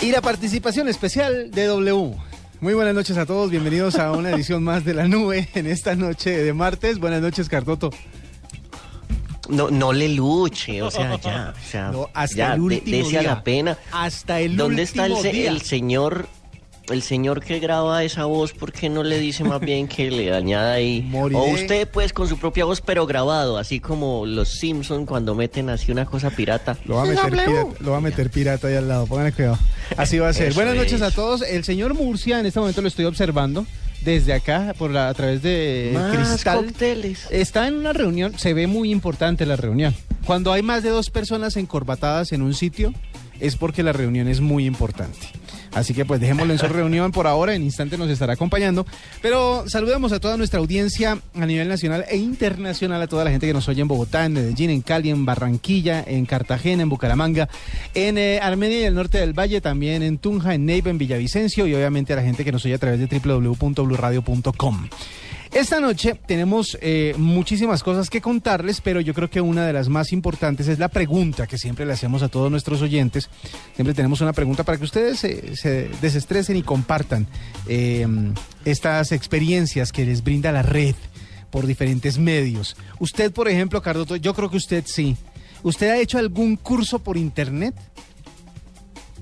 Y la participación especial de W. Muy buenas noches a todos, bienvenidos a una edición más de la nube en esta noche de martes. Buenas noches, Cartoto. No, no le luche, o sea, ya, o sea, No, hasta ya, el de- último a día. la pena. Hasta el ¿Dónde último está el, día. el señor, el señor que graba esa voz? ¿Por qué no le dice más bien que le añada ahí? Moriré. O usted, pues, con su propia voz, pero grabado, así como los Simpson cuando meten así una cosa pirata. Lo va a meter pirata, lo va a meter pirata ahí al lado, pónganle cuidado. Así va a ser. Eso Buenas noches es. a todos. El señor Murcia, en este momento lo estoy observando desde acá, por la- a través de Más cristal. cócteles. Está en una reunión, se ve muy importante la reunión. Cuando hay más de dos personas encorbatadas en un sitio, es porque la reunión es muy importante. Así que pues dejémoslo en su reunión por ahora, en instante nos estará acompañando. Pero saludamos a toda nuestra audiencia a nivel nacional e internacional, a toda la gente que nos oye en Bogotá, en Medellín, en Cali, en Barranquilla, en Cartagena, en Bucaramanga, en eh, Armenia y el norte del Valle, también en Tunja, en Neiva, en Villavicencio y obviamente a la gente que nos oye a través de www.bluradio.com. Esta noche tenemos eh, muchísimas cosas que contarles, pero yo creo que una de las más importantes es la pregunta que siempre le hacemos a todos nuestros oyentes. Siempre tenemos una pregunta para que ustedes se, se desestresen y compartan eh, estas experiencias que les brinda la red por diferentes medios. Usted, por ejemplo, Cardoto, yo creo que usted sí. ¿Usted ha hecho algún curso por internet?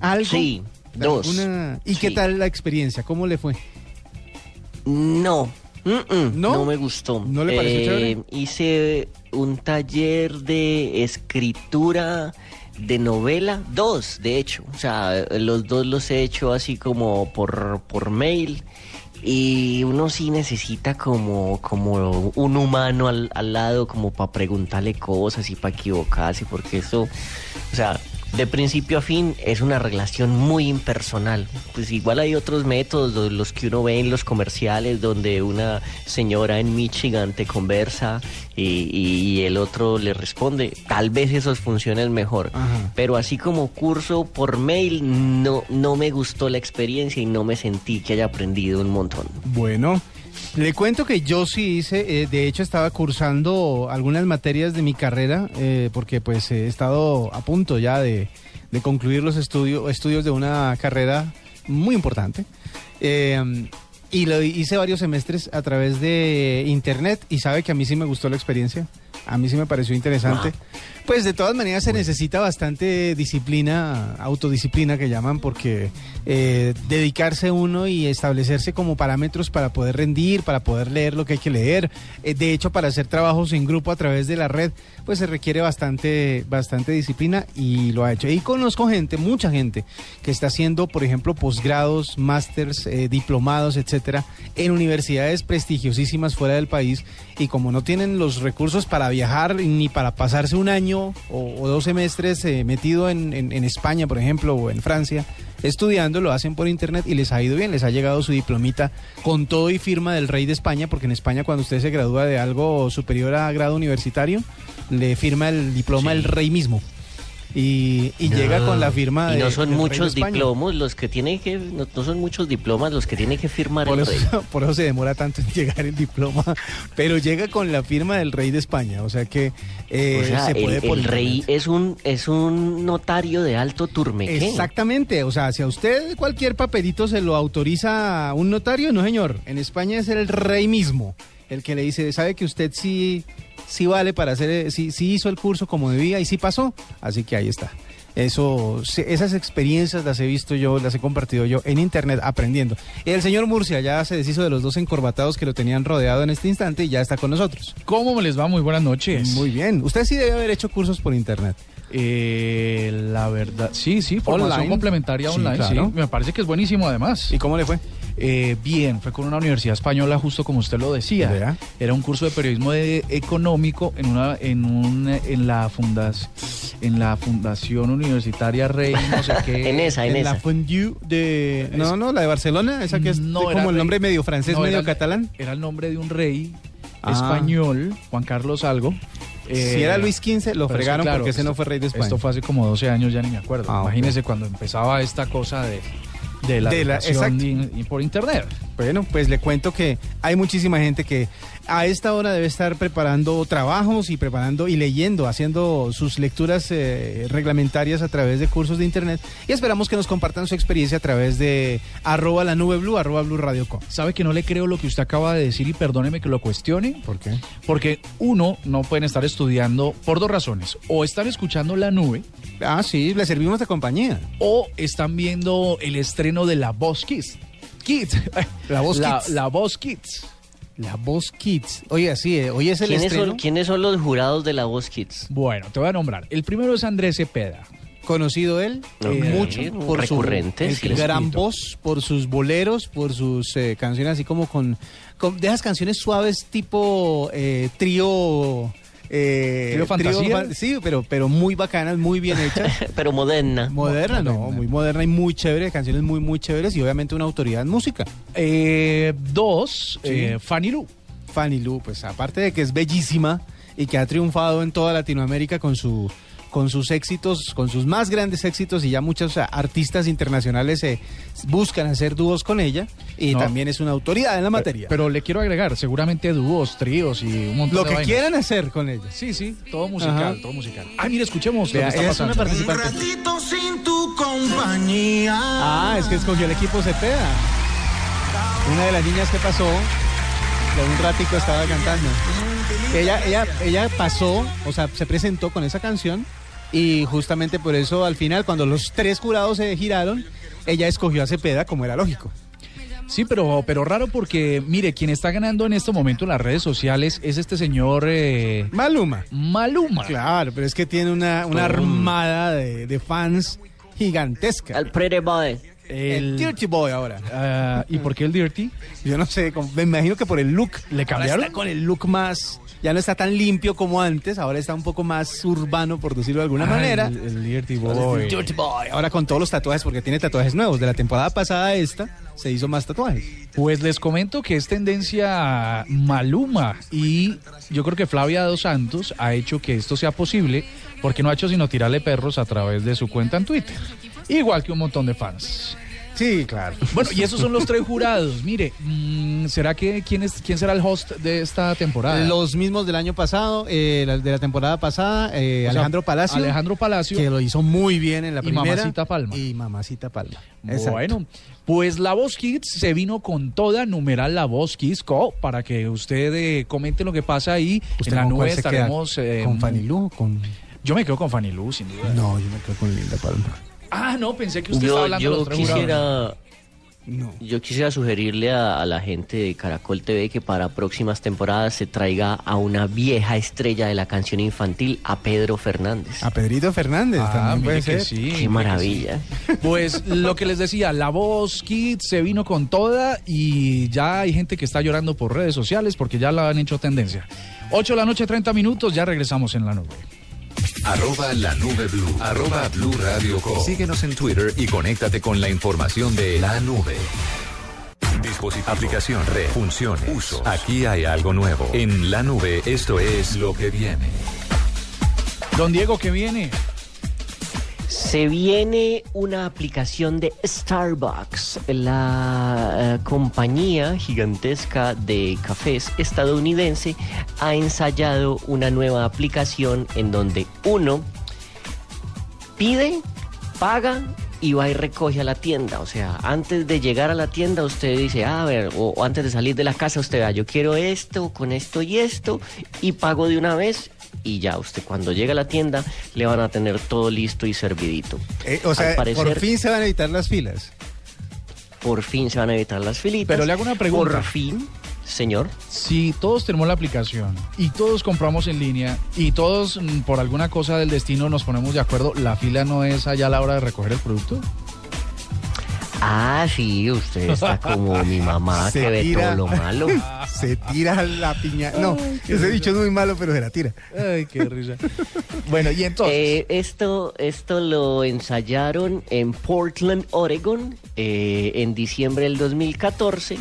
¿Algo? Sí, dos. ¿Alguna- ¿Y qué tal la experiencia? ¿Cómo le fue? No. ¿No? ¿No? me gustó. ¿No le pareció chévere? Hice un taller de escritura de novela, dos, de hecho. O sea, los dos los he hecho así como por, por mail. Y uno sí necesita como, como un humano al, al lado, como para preguntarle cosas y para equivocarse, porque eso, o sea, de principio a fin es una relación muy impersonal. Pues igual hay otros métodos, lo- los que uno ve en los comerciales, donde una señora en Michigan te conversa y, y- y el otro le responde. Tal vez esos funcionen mejor. Ajá. Pero así como curso por mail, no, no me gustó la experiencia y no me sentí que haya aprendido un montón. Bueno, le cuento que yo sí hice, eh, de hecho estaba cursando algunas materias de mi carrera, eh, porque pues he estado a punto ya de, de concluir los estudios estudios de una carrera muy importante. Eh, y lo hice varios semestres a través de internet y sabe que a mí sí me gustó la experiencia, a mí sí me pareció interesante. Pues de todas maneras se necesita bastante disciplina, autodisciplina que llaman, porque eh, dedicarse uno y establecerse como parámetros para poder rendir, para poder leer lo que hay que leer. Eh, de hecho, para hacer trabajos en grupo a través de la red, pues se requiere bastante, bastante disciplina y lo ha hecho. Y conozco gente, mucha gente, que está haciendo, por ejemplo, posgrados, másters, eh, diplomados, etcétera, en universidades prestigiosísimas fuera del país. Y como no tienen los recursos para viajar ni para pasarse un año o, o dos semestres eh, metido en, en- en España, por ejemplo, o en Francia, estudiando, lo hacen por internet y les ha ido bien, les ha llegado su diplomita con todo y firma del rey de España, porque en España cuando usted se gradúa de algo superior a grado universitario, le firma el diploma el rey mismo. Y, y llega con la firma Y no son muchos diplomas los que tiene que, no, no son muchos diplomas los que tiene que firmar Por el eso, rey. por eso se demora tanto en llegar el diploma, pero llega con la firma del rey de España, o sea que eh, o sea, se el, puede por el rey es un es un notario de alto turmequén. Exactamente, o sea, si a usted cualquier papelito se lo autoriza un notario, no señor, en España es el rey mismo el que le dice, sabe que usted sí, sí vale para hacer, eh, sí, sí hizo el curso como debía y sí pasó, así que ahí está. Eso, esas experiencias las he visto yo, las he compartido yo en internet aprendiendo. El señor Murcia ya se deshizo de los dos encorbatados que lo tenían rodeado en este instante y ya está con nosotros. ¿Cómo les va? Muy buenas noches. Muy bien. Usted sí debe haber hecho cursos por internet. Eh, la verdad, sí, sí, formación Online. complementaria online, sí, claro. Me parece que es buenísimo además. ¿Y cómo le fue? Eh, bien, fue con una universidad española, justo como usted lo decía. Era un curso de periodismo de- económico en una, en un, en la fundas, en la fundación universitaria Rey, no sé qué. En esa, en, En la esa. Fondue de... No, no, la de Barcelona, esa que es No, como el rey. nombre medio francés, No, medio era- catalán. Era el nombre de un rey Ah. español, Juan Carlos algo. si Eh, era Luis XV, lo fregaron claro, porque ese esto- no fue rey de España. Esto fue hace como 12 años, ya ni me acuerdo. Ah, ok. Imagínese cuando empezaba esta cosa de, de la, De la- y- y por internet. Bueno, pues le cuento que hay muchísima gente que a esta hora debe estar preparando trabajos y preparando y leyendo, haciendo sus lecturas eh, reglamentarias a través de cursos de internet y esperamos que nos compartan su experiencia a través de arroba la nube blue, arroba blue radio com. ¿Sabe que no le creo lo que usted acaba de decir y perdóneme que lo cuestione? ¿Por qué? Porque uno, no pueden estar estudiando por dos razones. O están escuchando la nube Ah, sí, le servimos de compañía. o están viendo el estreno de La Voz Kids. Kids. La Voz la, Kids. La Voz Kids. La Voz Kids. Oye, sí, eh, hoy es el ¿Quiénes estreno son, ¿Quiénes son los jurados de la Voz Kids? Bueno, te voy a nombrar. El primero es Andrés Cepeda. conocido él Ok, mucho por recurrente, su sí. gran voz, por sus boleros, por sus eh, canciones así como con, con de esas canciones suaves tipo eh, trío eh, ¿Trío fantasía? fan- sí, pero pero muy bacanas, muy bien hechas. Pero moderna. Moderna, no, Moderna. muy moderna y muy chévere, canciones muy muy chéveres y obviamente una autoridad en música. Eh, dos, Sí. eh, Fanny Lu. Fanny Lu, pues aparte de que es bellísima y que ha triunfado en toda Latinoamérica con su con sus éxitos, con sus más grandes éxitos y ya muchos artistas internacionales se buscan hacer dúos con ella y No. también es una autoridad en la materia. Pero le quiero agregar, seguramente dúos, tríos y un montón Lo de que vainas. quieran hacer con ella. Sí, sí, todo musical, Ajá. todo musical. Ah, mire, escuchemos Vea, lo que está es una pasando. Un participante. ratito sin tu compañía. Ah, es que escogió el equipo Cepeda. Una de las niñas que pasó, de un ratico estaba cantando. Ella, ella, ella pasó, o sea, se presentó con esa canción y justamente por eso al final, cuando los tres jurados se giraron, ella escogió a Cepeda como era lógico. Sí, pero, pero raro porque, mire, quien está ganando en este momento en las redes sociales es este señor eh, Maluma. Maluma. Claro, pero es que tiene una, una armada de, de fans gigantesca. Al Pretty Boy. El El, Dirty Boy ahora. ah, ¿Y por qué el Dirty? Yo no sé, como- me imagino que por el look. ¿Le Ahora cambiaron? está con el look más. Ya no está tan limpio como antes, ahora está un poco más urbano, por decirlo de alguna Ah, manera. El, el Dirty Ahora es Boy. el Dirty Boy. Ahora con todos los tatuajes, porque tiene tatuajes nuevos. De la temporada pasada a esta, se hizo más tatuajes. Pues les comento que es tendencia Maluma y yo creo que Flavia Dos Santos ha hecho que esto sea posible porque no ha hecho sino tirarle perros a través de su cuenta en Twitter. Igual que un montón de fans. Sí, claro. Bueno, y esos son los tres jurados. Mire, mm, ¿será que quién, es, quién será el host de esta temporada? Los mismos del año pasado, eh, la- de la temporada pasada, eh, sea, Alejandro Palacio. Alejandro Palacio. Que lo hizo muy bien en la Y primera. Mamacita Palma. Y Mamacita Palma. Exacto. Bueno, pues la Voz Kids se vino con toda numeral la Voz Kids Co para que usted eh, comente lo que pasa ahí. ¿Usted en la nube estaremos eh, ¿Con Fanny Lu? Con... Yo me quedo con Fanny Lu, sin duda. No, yo me quedo con Linda Palma. Ah, no, pensé que usted estaba Yo, hablando de yo los tres jurados. quisiera, No. yo quisiera sugerirle a, a la gente de Caracol TV que para próximas temporadas se traiga a una vieja estrella de la canción infantil, a Pedro Fernández. A Pedrito Fernández Ah, también que sí, Qué que maravilla. sí. Pues lo que les decía, la voz Kids se vino con toda y ya hay gente que está llorando por redes sociales porque ya la han hecho tendencia. 8 de la noche, 30 minutos, ya regresamos en la nube. Arroba la nube blue. Arroba blue radio com. Síguenos en Twitter y conéctate con la información de la nube. Dispositivo, aplicación, red, funciones, uso. Aquí hay algo nuevo. En la nube, esto es lo que viene. Don Diego, ¿qué viene? Se viene una aplicación de Starbucks, la eh, compañía gigantesca de cafés estadounidense ha ensayado una nueva aplicación en donde uno pide, paga y va y recoge a la tienda. O sea, antes de llegar a la tienda usted dice, "Ah, a ver, o, o antes de salir de la casa usted va, yo quiero esto, con esto y esto, y pago de una vez. Y ya, usted cuando llega a la tienda le van a tener todo listo y servidito. Eh, o sea, parecer- por fin se van a evitar las filas. Por fin se van a evitar las filitas. Pero le hago una pregunta. Por fin, señor. Si todos tenemos la aplicación y todos compramos en línea y todos mm, por alguna cosa del destino nos ponemos de acuerdo, ¿la fila no es allá a la hora de recoger el producto? Ah, sí, usted está como mi mamá Se que ve tira. todo lo malo. Se tira la piña. No, ese dicho es muy malo, pero se la tira. Ay, qué risa. Bueno, y entonces. Eh, esto, esto lo ensayaron en Portland, Oregon, eh, en diciembre del 2014.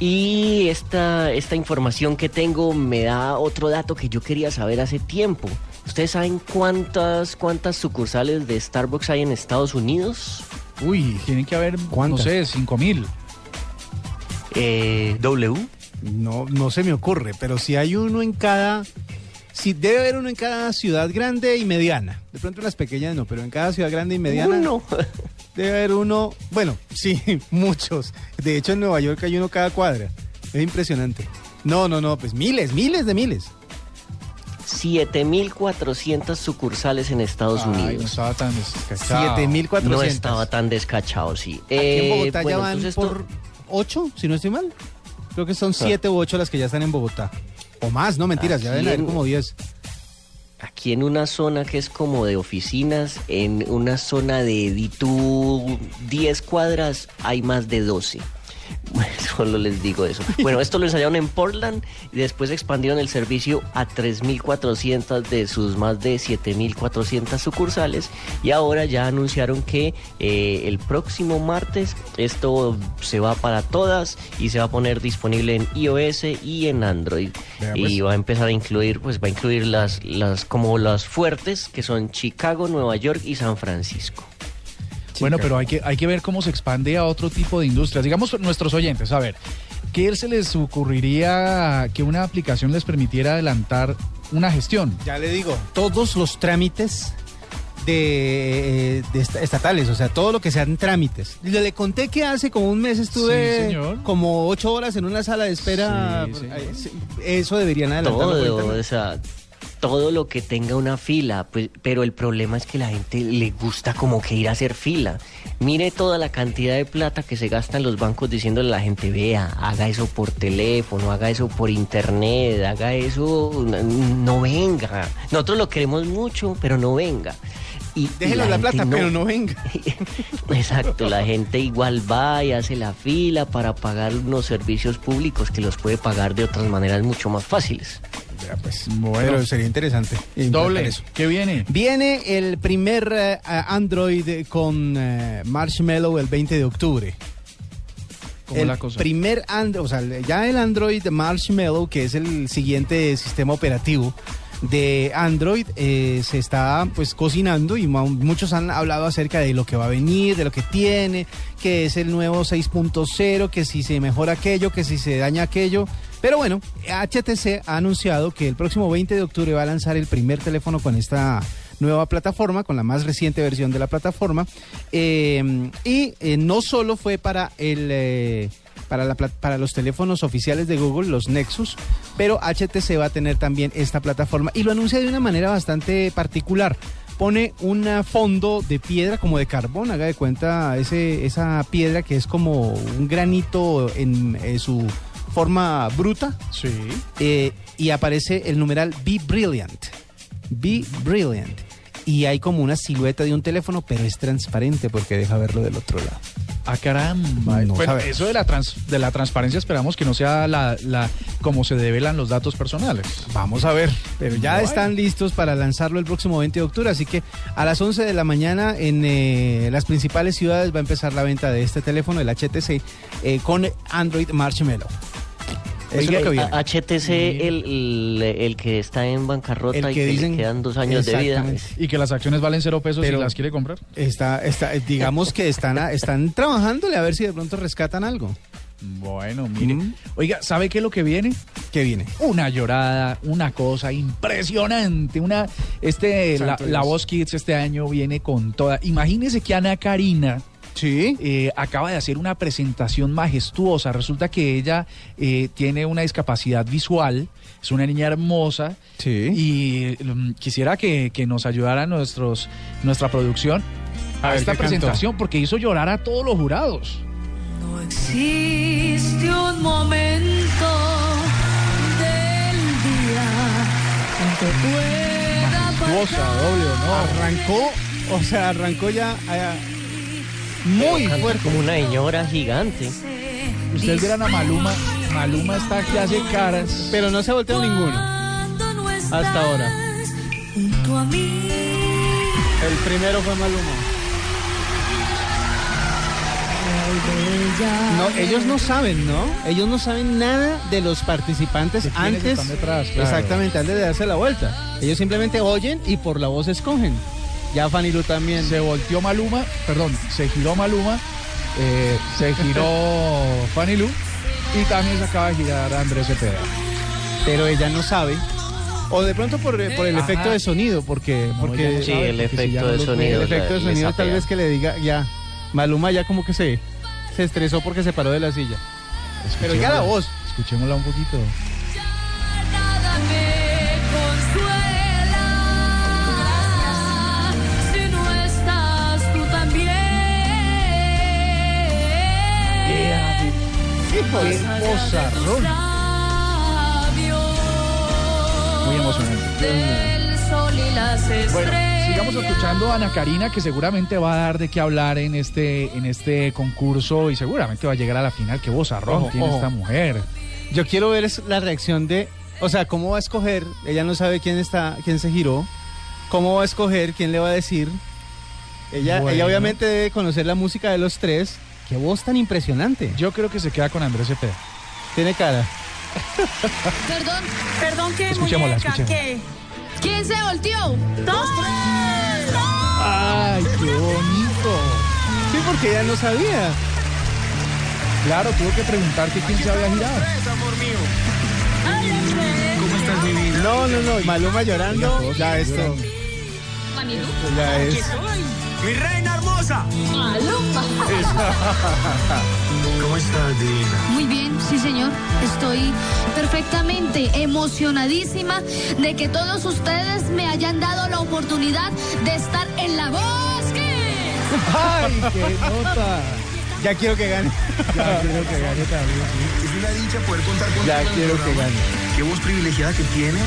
Y esta, esta información que tengo me da otro dato que yo quería saber hace tiempo. ¿Ustedes saben cuántas, cuántas sucursales de Starbucks hay en Estados Unidos? Uy, tienen que haber, ¿Cuántas? no sé, cinco mil. Eh, ¿W? No, no se me ocurre, pero si hay uno en cada. Sí, debe haber uno en cada ciudad grande y mediana. De pronto en las pequeñas no, pero en cada ciudad grande y mediana. Uno. Debe haber uno. Bueno, sí, muchos. De hecho, en Nueva York hay uno cada cuadra. Es impresionante. No, no, no, pues miles, miles de miles. 7.400 sucursales en Estados Ay, no Unidos. estaba tan descachado. 7400. No estaba tan descachado, sí. Aquí en Eh, Bogotá bueno, ya van esto- por ocho, si no estoy mal. Creo que son siete u ocho las que ya están en Bogotá. O más, no mentiras, ya deben haber en- como diez. aquí en una zona que es como de oficinas, en una zona de di tú 10 cuadras, hay más de 12. Bueno, solo les digo eso. Bueno, esto lo ensayaron en Portland y después expandieron el servicio a 3.400 de sus más de 7.400 sucursales y ahora ya anunciaron que eh, el próximo martes esto se va para todas y se va a poner disponible en iOS y en Android Vea, pues. y va a empezar a incluir pues va a incluir las las como las fuertes que son Chicago, Nueva York y San Francisco. Bueno, pero hay que, hay que ver cómo se expande a otro tipo de industrias. Digamos, nuestros oyentes, a ver, ¿qué se les ocurriría que una aplicación les permitiera adelantar una gestión? Ya le digo, todos los trámites de, eh, de estatales, o sea, todo lo que sean trámites. Le, le conté que hace como un mes estuve Sí, señor. como ocho horas en una sala de espera. Sí, sí, Eso deberían adelantarlo Todo, o sea, todo lo que tenga una fila, pues, pero el problema es que la gente le gusta como que ir a hacer fila. Mire toda la cantidad de plata que se gasta en los bancos diciéndole a la gente, vea, haga eso por teléfono, haga eso por internet, haga eso, no, no venga. Nosotros lo queremos mucho, pero no venga. Y, la, plata, pero no venga. Exacto, la gente igual va y hace la fila para pagar unos servicios públicos que los puede pagar de otras maneras mucho más fáciles. Pues, Bueno. pero sería interesante. Doble, eso. ¿qué viene? Viene el primer eh, Android con eh, Marshmallow el 20 de octubre. ¿Cómo el la cosa? primer Android, o sea, ya el Android Marshmallow, que es el siguiente sistema operativo de Android, eh, se está pues cocinando y muchos han hablado acerca de lo que va a venir, de lo que tiene, que es el nuevo 6.0, que si se mejora aquello, que si se daña aquello. Pero bueno, HTC ha anunciado que el próximo 20 de octubre va a lanzar el primer teléfono con esta nueva plataforma, con la más reciente versión de la plataforma. Eh, y eh, no solo fue para el... para, la pla- para los teléfonos oficiales de Google, los Nexus, pero HTC va a tener también esta plataforma y lo anuncia de una manera bastante particular. Pone un fondo de piedra como de carbón, haga de cuenta ese, esa piedra que es como un granito en su forma bruta Sí. eh, y aparece el numeral Be Brilliant. Be Brilliant. Y hay como una silueta de un teléfono, pero es transparente porque deja verlo del otro lado. Ah, caramba. No bueno, eso de la, trans- de la transparencia esperamos que no sea la, la como se develan los datos personales. Vamos a ver, pero ya están listos para lanzarlo el próximo 20 de octubre, así que a las 11 de la mañana en eh, las principales ciudades va a empezar la venta de este teléfono, el HTC, eh, con Android Marshmallow. Eso es Oiga, lo que viene. a- HTC, el, el, el que está en bancarrota El y que dicen- le quedan dos años de vida. Y que las acciones valen cero pesos Pero- si las quiere comprar. Está, está, digamos que están, a- están trabajándole a ver si de pronto rescatan algo. Bueno, mire. Mm. Oiga, ¿sabe qué es lo que viene? ¿Qué viene? Una llorada, una cosa impresionante. Una, este, la, la. Voz Kids este año viene con toda. Imagínese que Ana Karina Sí. eh, acaba de hacer una presentación majestuosa. Resulta que ella eh, tiene una discapacidad visual, es una niña hermosa. Sí. Y mm, quisiera que, que nos ayudara nuestros, nuestra producción A a, ver, esta presentación, porque hizo llorar a todos los jurados. No existe un momento del día en que pueda Majestuosa, doble honor. Arrancó, o sea, arrancó ya. Muy Canta fuerte. Como una señora gigante. Ustedes vieran a Maluma. Maluma está que hace caras. Pero no se ha volteado ninguno. Hasta ahora. El primero fue Maluma. No, ellos no saben, ¿no? Ellos no saben nada de los participantes antes. están detrás, claro. Exactamente, antes de darse la vuelta. Ellos simplemente oyen y por la voz escogen. Ya Fanny Lu también. Se volteó Maluma, perdón, se giró Maluma, eh, se giró Fanny Lu y también se acaba de girar Andrés Cepeda. Pero ella no sabe. O de pronto por, por el Ajá. efecto de sonido, porque, porque no Sí, sabe, el porque efecto no de sonido. el efecto de sonido tal vez que le diga ya. Maluma ya como que se, se estresó porque se paró de la silla. Pero ya la voz. Escuchémosla un poquito. ¡Qué vozarrón! Muy emocionante. Del sol y las estrellas. Bueno, sigamos escuchando a Ana Karina, que seguramente va a dar de qué hablar en este, en este concurso y seguramente va a llegar a la final. ¡Qué vozarrón Ojo, tiene ojo. esta mujer! Yo quiero ver la reacción de, o sea, cómo va a escoger. Ella no sabe quién está, quién se giró. Cómo va a escoger, quién le va a decir. Ella, Bueno. ella obviamente debe conocer la música de los tres. Qué voz tan impresionante. Yo creo que se queda con Andrés Cepeda. Tiene cara. Perdón, Perdón, ¿qué Escuchémosla, muñeca? escuchémosla. ¿Qué? ¿quién se volteó? ¡Ay, qué bonito! Sí, porque ella no sabía. Claro, tuvo que preguntar que quién se había girado. ¿Cómo estás, mi vida? No, no, no. Maluma llorando. Ya esto. Ya es. ¡Mi reina hermosa! ¿Cómo estás, divina? Muy bien, sí señor. Estoy perfectamente emocionadísima de que todos ustedes me hayan dado la oportunidad de estar en la bosque. ¡Ay, qué nota! Ya quiero que gane. Ya creo que gane también. Es una dicha poder contar contigo. Ya quiero que gane. Qué voz privilegiada que tienes.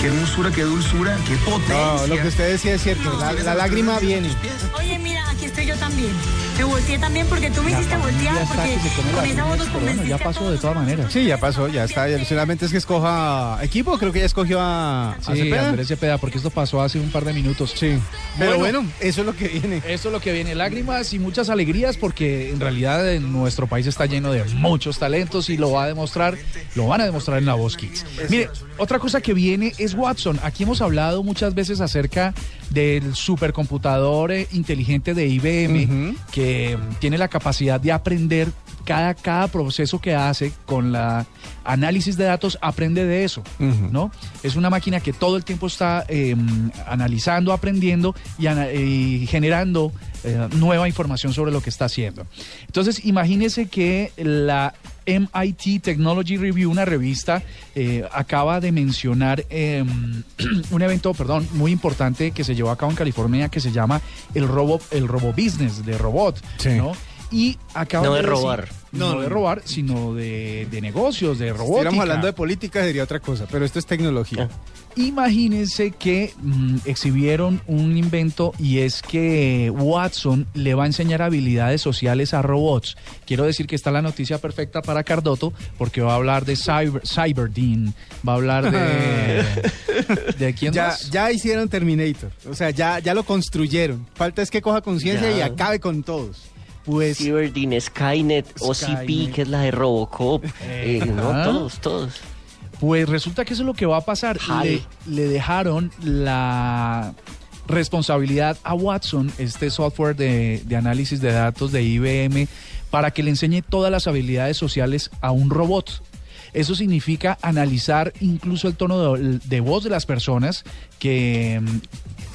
Qué hermosura, qué dulzura, qué potencia. No, lo que usted decía es cierto. La, la lágrima viene. Oye, mira, yo también. Me volteé también porque tú me hiciste Ya voltear, está porque con esa voz nos ya a pasó de todas maneras. Sí, ya pasó, ya está. Y Solamente es que escoja equipo. Creo que ya escogió a, a Sí, Cepeda. Andrés Cepeda, porque esto pasó hace un par de minutos. Sí. Pero Bueno. bueno, eso es lo que viene. Esto es lo que viene, lágrimas y muchas alegrías porque en realidad en nuestro país está lleno de muchos talentos y lo va a demostrar, lo van a demostrar en la Voz Kids. Mire, otra cosa que viene es Watson. Aquí hemos hablado muchas veces acerca del supercomputador eh, inteligente de IBM Que tiene la capacidad de aprender cada, cada proceso que hace con la análisis de datos aprende de eso. ¿no? Es una máquina que todo el tiempo está eh, analizando, aprendiendo y, ana- y generando eh, nueva información sobre lo que está haciendo. Entonces, imagínese que la MIT Technology Review, una revista, eh, acaba de mencionar eh, un evento, perdón, muy importante que se llevó a cabo en California que se llama el Robo, el Robo Business de robot, Sí. ¿no? Y acaba No de robar. No, No, de robar, sino de, de negocios, de Si robótica. estuviéramos hablando de política sería otra cosa, pero esto es tecnología. Imagínense que mm, exhibieron un invento y es que Watson le va a enseñar habilidades sociales a robots. Quiero decir que está la noticia perfecta para Cardoto porque va a hablar de Cyber, Cyberdean, va a hablar de... ¿De quién Ya, más? ya hicieron Terminator. O sea, ya, ya lo construyeron. Falta es que coja conciencia y acabe con todos. Pues Skynet, OCP, que es la de Robocop. Eh, no, todos, todos. Pues resulta que eso es lo que va a pasar. Le, le dejaron la responsabilidad a Watson, este software de, de análisis de datos de IBM, para que le enseñe todas las habilidades sociales a un robot. Eso significa analizar incluso el tono de, de voz de las personas que,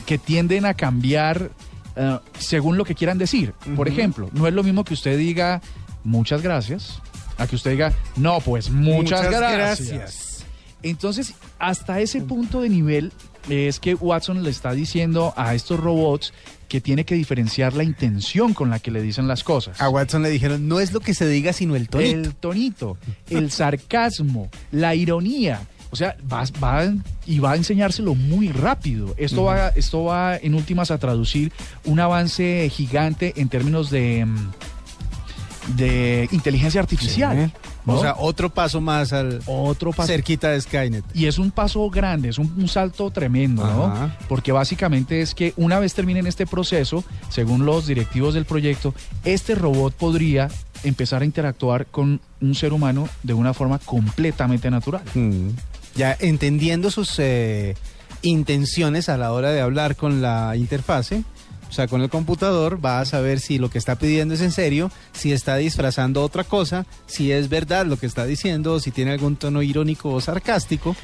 que tienden a cambiar eh, según lo que quieran decir. Por ejemplo, no es lo mismo que usted diga muchas gracias a que usted diga no, pues muchas, Muchas gracias. gracias. Entonces, hasta ese punto de nivel es que Watson le está diciendo a estos robots que tiene que diferenciar la intención con la que le dicen las cosas. a Watson le dijeron, no es lo que se diga, sino el tonito. El tonito, el sarcasmo, la ironía O sea, va, va y va a enseñárselo muy rápido. Esto, va, esto va en últimas a traducir un avance gigante en términos de, mm, de inteligencia artificial. ¿no? O sea, otro paso más al otro paso. cerquita de Skynet. Y es un paso grande, es un, un salto tremendo, ¿no? Ajá. Porque básicamente es que una vez terminen este proceso, según los directivos del proyecto, este robot podría empezar a interactuar con un ser humano de una forma completamente natural. Mm. Ya entendiendo sus eh, intenciones a la hora de hablar con la interfase, o sea, con el computador, va a saber si lo que está pidiendo es en serio, si está disfrazando otra cosa, si es verdad lo que está diciendo, si tiene algún tono irónico o sarcástico.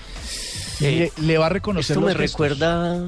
le, le va a reconocer Esto me gestos. recuerda,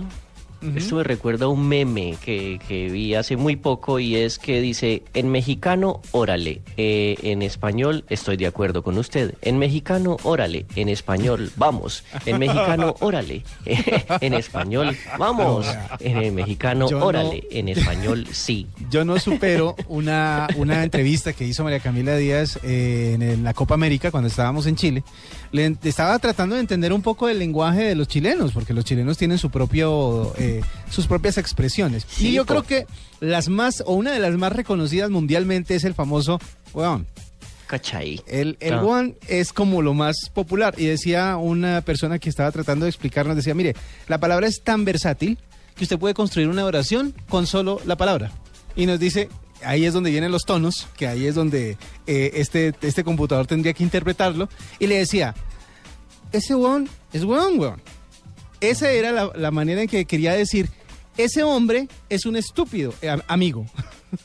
esto me recuerda a un meme que, que vi hace muy poco y es que dice en mexicano órale, eh, en español estoy de acuerdo con usted, en mexicano órale, en español vamos, en mexicano órale, en español vamos, en mexicano Yo no- órale, en español sí. Yo no supero una, una entrevista que hizo María Camila Díaz eh, en la Copa América cuando estábamos en Chile. Le estaba tratando de entender un poco el lenguaje de los chilenos, porque los chilenos tienen su propio, eh, sus propias expresiones. y yo creo que las más, o una de las más reconocidas mundialmente es el famoso weón. ¿Cachai? El, el Ah. weón es como lo más popular. Y decía una persona que estaba tratando de explicarnos, decía, mire, la palabra es tan versátil que usted puede construir una oración con solo la palabra. Y nos dice, ahí es donde vienen los tonos, que ahí es donde eh, este, este computador tendría que interpretarlo. Y le decía, ese weón es weón, weón. Esa era la, la manera en que quería decir, ese hombre es un estúpido, eh, am- amigo.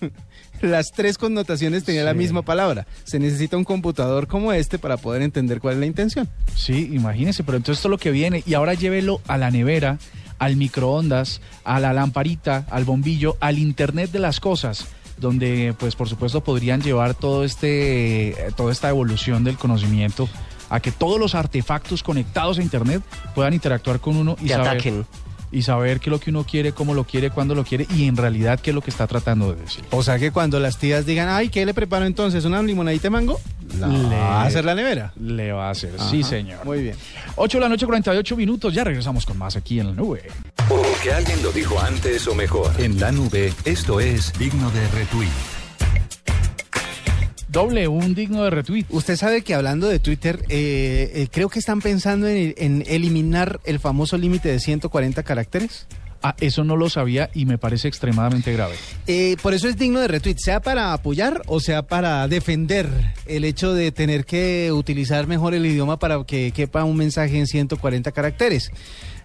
Las tres connotaciones tenían la Sí. misma palabra. Se necesita un computador como este para poder entender cuál es la intención. Sí, imagínese, pero entonces esto es lo que viene. Y ahora llévelo a la nevera, al microondas, a la lamparita, al bombillo, al Internet de las cosas, donde pues por supuesto podrían llevar todo este, eh, toda esta evolución del conocimiento a que todos los artefactos conectados a Internet puedan interactuar con uno y Te saber, ataquen. y saber qué es lo que uno quiere, cómo lo quiere, cuándo lo quiere y en realidad qué es lo que está tratando de decir. O sea que cuando las tías digan, ay, ¿qué le preparo entonces? ¿Una limonadita de mango? La Le- va a hacer la nevera. Le va a hacer, sí señor. Muy bien. 8 de la noche, 48 minutos, ya regresamos con más aquí en la nube. Porque alguien lo dijo antes o mejor. En la nube, esto es digno de retweet. Doble, un digno de retweet. Usted sabe que hablando de Twitter, eh, eh, creo que están pensando en, en eliminar el famoso límite de 140 caracteres. Ah, eso no lo sabía y me parece extremadamente grave. Eh, por eso es digno de retweet, sea para apoyar o sea para defender el hecho de tener que utilizar mejor el idioma para que quepa un mensaje en 140 caracteres.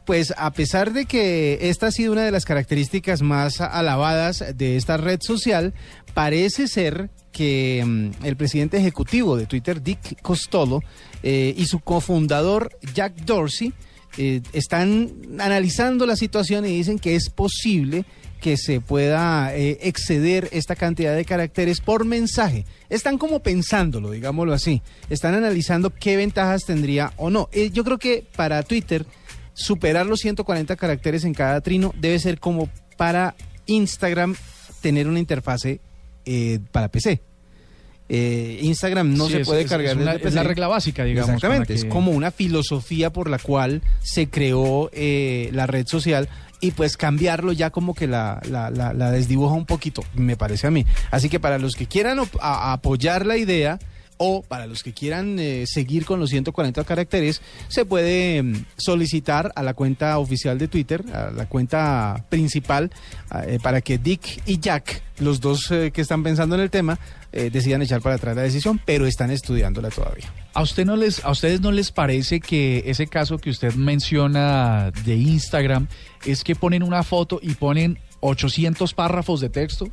Pues a pesar de que esta ha sido una de las características más alabadas de esta red social, parece ser que mm, el presidente ejecutivo de Twitter, Dick Costolo, eh, y su cofundador, Jack Dorsey, eh, están analizando la situación y dicen que es posible que se pueda eh, exceder esta cantidad de caracteres por mensaje. Están como pensándolo, digámoslo así. Están analizando qué ventajas tendría o no. Yo creo que para Twitter superar los 140 caracteres en cada trino debe ser como para Instagram tener una interfase eh, para PC. Eh, Instagram no Sí, se es- puede es- cargar es una- desde es la regla básica, digamos, Exactamente, es como una filosofía por la cual se creó eh, la red social y pues cambiarlo ya como que la, la, la- la desdibuja un poquito, me parece a mí. Así que para los que quieran op- a- a apoyar la idea o para los que quieran eh, seguir con los 140 caracteres, se puede mm, solicitar a la cuenta oficial de Twitter, a la cuenta principal, a- eh, para que Dick y Jack, los dos eh, que están pensando en el tema, decidan echar para atrás la decisión, pero están estudiándola todavía. ¿A usted no les, a ustedes no les parece que ese caso que usted menciona de Instagram es que ponen una foto y ponen 800 párrafos de texto?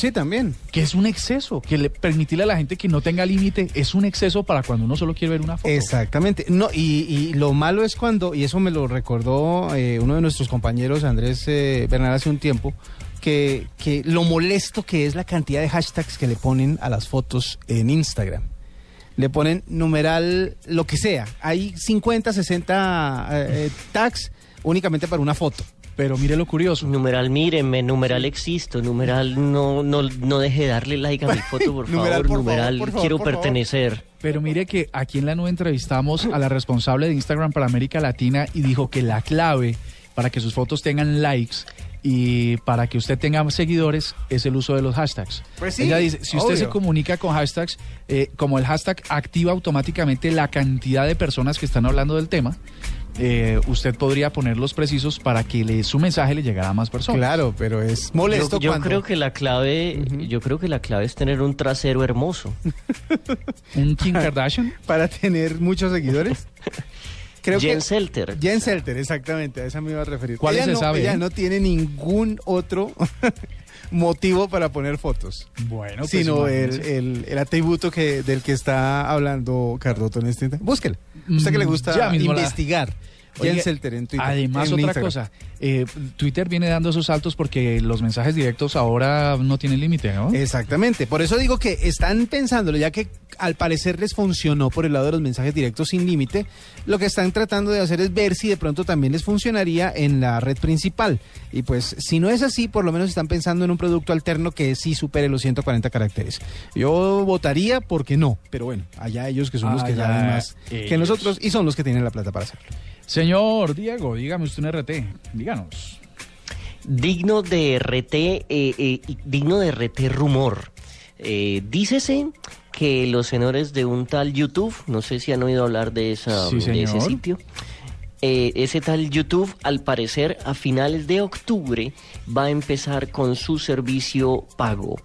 Sí, también. Que es un exceso, que le permitirle a la gente que no tenga límite es un exceso para cuando uno solo quiere ver una foto. Exactamente. No, y, y lo malo es cuando, y eso me lo recordó eh, uno de nuestros compañeros, Andrés eh, Bernal, hace un tiempo, que, que lo molesto que es la cantidad de hashtags que le ponen a las fotos en Instagram. Le ponen numeral lo que sea. Hay 50, 60 eh, eh, tags únicamente para una foto. Pero mire lo curioso. Numeral, mírenme, numeral existo, numeral, no, no, no deje de darle like a mi foto, por Numeral, favor, por numeral, favor, por favor, quiero favor. pertenecer. Pero mire que aquí en la nube entrevistamos a la responsable de Instagram para América Latina y dijo que la clave para que sus fotos tengan likes y para que usted tenga seguidores es el uso de los hashtags. Pues sí, Ella dice, si usted obvio. se comunica con hashtags, eh, como el hashtag activa automáticamente la cantidad de personas que están hablando del tema, eh, usted podría ponerlos precisos para que le- su mensaje le llegara a más personas. Claro, pero es molesto Yo, yo cuando... creo que la clave, yo creo que la clave es tener un trasero hermoso. ¿Un Kim Kardashian? Para tener muchos seguidores. Creo Jen que... Selter. Jen Selter, exactamente, a esa me iba a referir. ¿Cuál ella se no, sabe, Ella eh? no tiene ningún otro motivo para poner fotos. Bueno, pues sino el, el, el atributo que, del que está hablando Cardoto en este instante. Búsquele. Usted que le gusta la- en Twitter. Además, en otra Instagram. cosa, eh, Twitter viene dando esos saltos porque los mensajes directos ahora no tienen límite, ¿no? Exactamente. Por eso digo que están pensándolo, ya que al parecer les funcionó por el lado de los mensajes directos sin límite, lo que están tratando de hacer es ver si de pronto también les funcionaría en la red principal. Y pues si no es así, por lo menos están pensando en un producto alterno que sí supere los 140 caracteres. Yo votaría porque no, pero bueno, allá ellos que son los que saben más que nosotros y son los que tienen la plata para hacerlo. Señor Diego, dígame usted un RT, díganos. Digno de RT, eh, eh, digno de RT rumor. Eh, dícese que los señores de un tal YouTube, no sé si han oído hablar de, esa, Sí, de ese sitio, eh, ese tal YouTube, al parecer, a finales de octubre va a empezar con su servicio pago.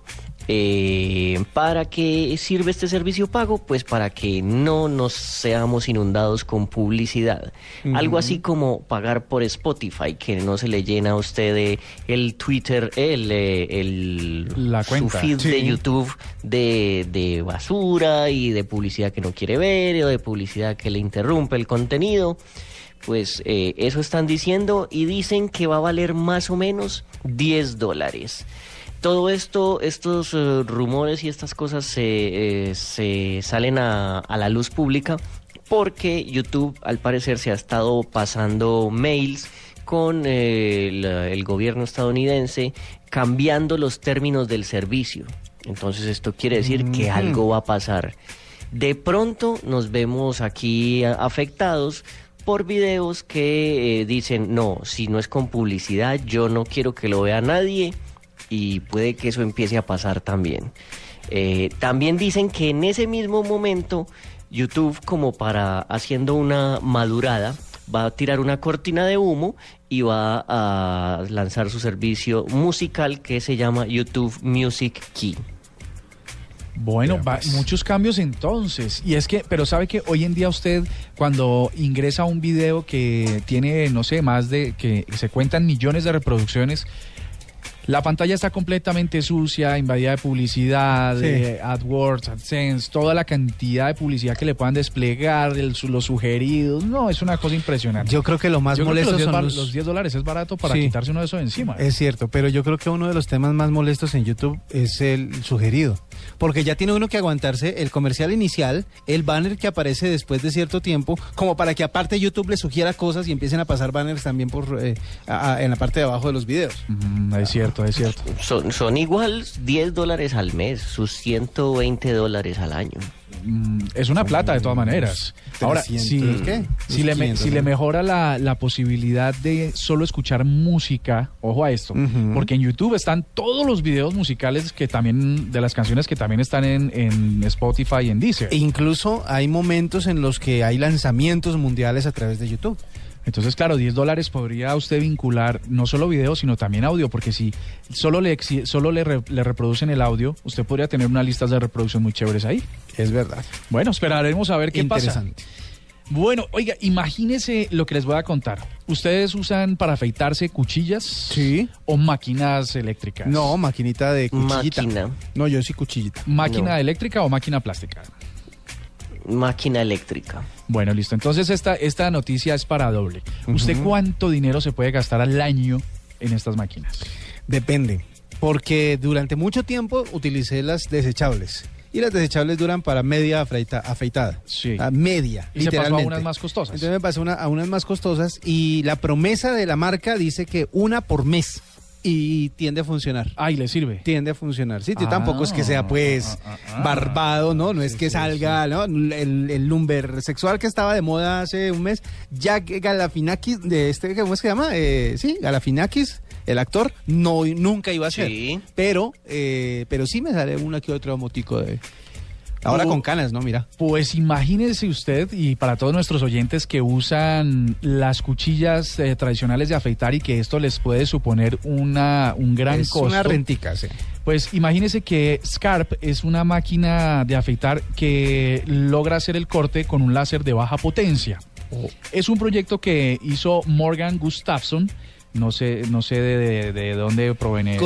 Eh, ¿Para qué sirve este servicio pago? Pues para que no nos seamos inundados con publicidad. Algo así como pagar por Spotify, que no se le llena a usted de el Twitter, el, eh, el La su cuenta, feed sí. de YouTube de, de basura y de publicidad que no quiere ver o de publicidad que le interrumpe el contenido. Pues eh, eso están diciendo y dicen que va a valer más o menos 10 dólares. Todo esto, estos eh, rumores y estas cosas se, eh, se salen a, a la luz pública porque YouTube al parecer se ha estado pasando mails con eh, la- el gobierno estadounidense cambiando los términos del servicio. Entonces esto quiere decir que algo va a pasar. De pronto nos vemos aquí a- afectados por videos que eh, dicen, no, si no es con publicidad, yo no quiero que lo vea nadie y puede que eso empiece a pasar también. Eh, también dicen que en ese mismo momento YouTube, como para haciendo una madurada, va a tirar una cortina de humo y va a lanzar su servicio musical que se llama YouTube Music Key. Bueno, va- pues. muchos cambios entonces. Y es que, pero sabe que hoy en día usted, cuando ingresa a un video que tiene, no sé, más de, que se cuentan millones de reproducciones, la pantalla está completamente sucia, invadida de publicidad, Sí. de AdWords, AdSense, toda la cantidad de publicidad que le puedan desplegar, el- los sugeridos. No, es una cosa impresionante. Yo creo que lo más Yo molesto los 10, son los... los 10 dólares es barato para Sí. quitarse uno de eso de encima. Es cierto, pero yo creo que uno de los temas más molestos en YouTube es el sugerido. Porque ya tiene uno que aguantarse el comercial inicial, el banner que aparece después de cierto tiempo, como para que aparte YouTube le sugiera cosas y empiecen a pasar banners también por eh, a- a- en la parte de abajo de los videos. Mm, es cierto, es cierto. Son, son igual 10 dólares al mes, sus 120 dólares al año. Mm, es una plata de todas maneras. Ahora, 300, si, ¿qué? si le, me- 500, si le mejora la, la posibilidad de solo escuchar música, ojo a esto, porque en YouTube están todos los videos musicales que también, de las canciones que también están en, en Spotify y en Deezer. E incluso hay momentos en los que hay lanzamientos mundiales a través de YouTube. Entonces, claro, 10 dólares podría usted vincular no solo video, sino también audio, porque si solo le, solo le, re- le reproducen el audio, usted podría tener unas listas de reproducción muy chéveres ahí. Es verdad. Bueno, esperaremos a ver qué pasa. Interesante. Bueno, oiga, imagínese lo que les voy a contar. ¿Ustedes usan para afeitarse cuchillas? Sí. ¿O máquinas eléctricas? No, maquinita de cuchillita. Máquina. No, yo sí cuchillita. ¿Máquina No. eléctrica o máquina plástica? Máquina eléctrica. Bueno, listo. Entonces esta, esta noticia es para doble. ¿Usted cuánto dinero se puede gastar al año en estas máquinas? Depende, porque durante mucho tiempo utilicé las desechables y las desechables duran para media afeita- afeitada. Sí. A media, Y se pasó a literalmente. unas más costosas. Entonces me pasó una- a unas más costosas y la promesa de la marca dice que una por mes y tiende a funcionar. Ay, le sirve. Tiende a funcionar. Sí, Ah, tampoco es que sea pues ah, ah, ah. barbado, ¿no? No es que salga, ¿no? El, el lumber sexual que estaba de moda hace un mes. Jack Galafinakis, de este, ¿cómo es que se llama? Eh, sí, Galafinakis, el actor, no, nunca iba a ser. Sí. Pero, eh, pero sí me sale una que otro motico de... Ahora Oh. con canas, ¿no? Mira. Pues imagínese usted, y para todos nuestros oyentes que usan las cuchillas eh, tradicionales de afeitar y que esto les puede suponer una, un gran es costo. una rentica, sí. Pues imagínese que Scarp es una máquina de afeitar que logra hacer el corte con un láser de baja potencia. Es un proyecto que hizo Morgan Gustafson. No sé, no sé de, de- de dónde proviene.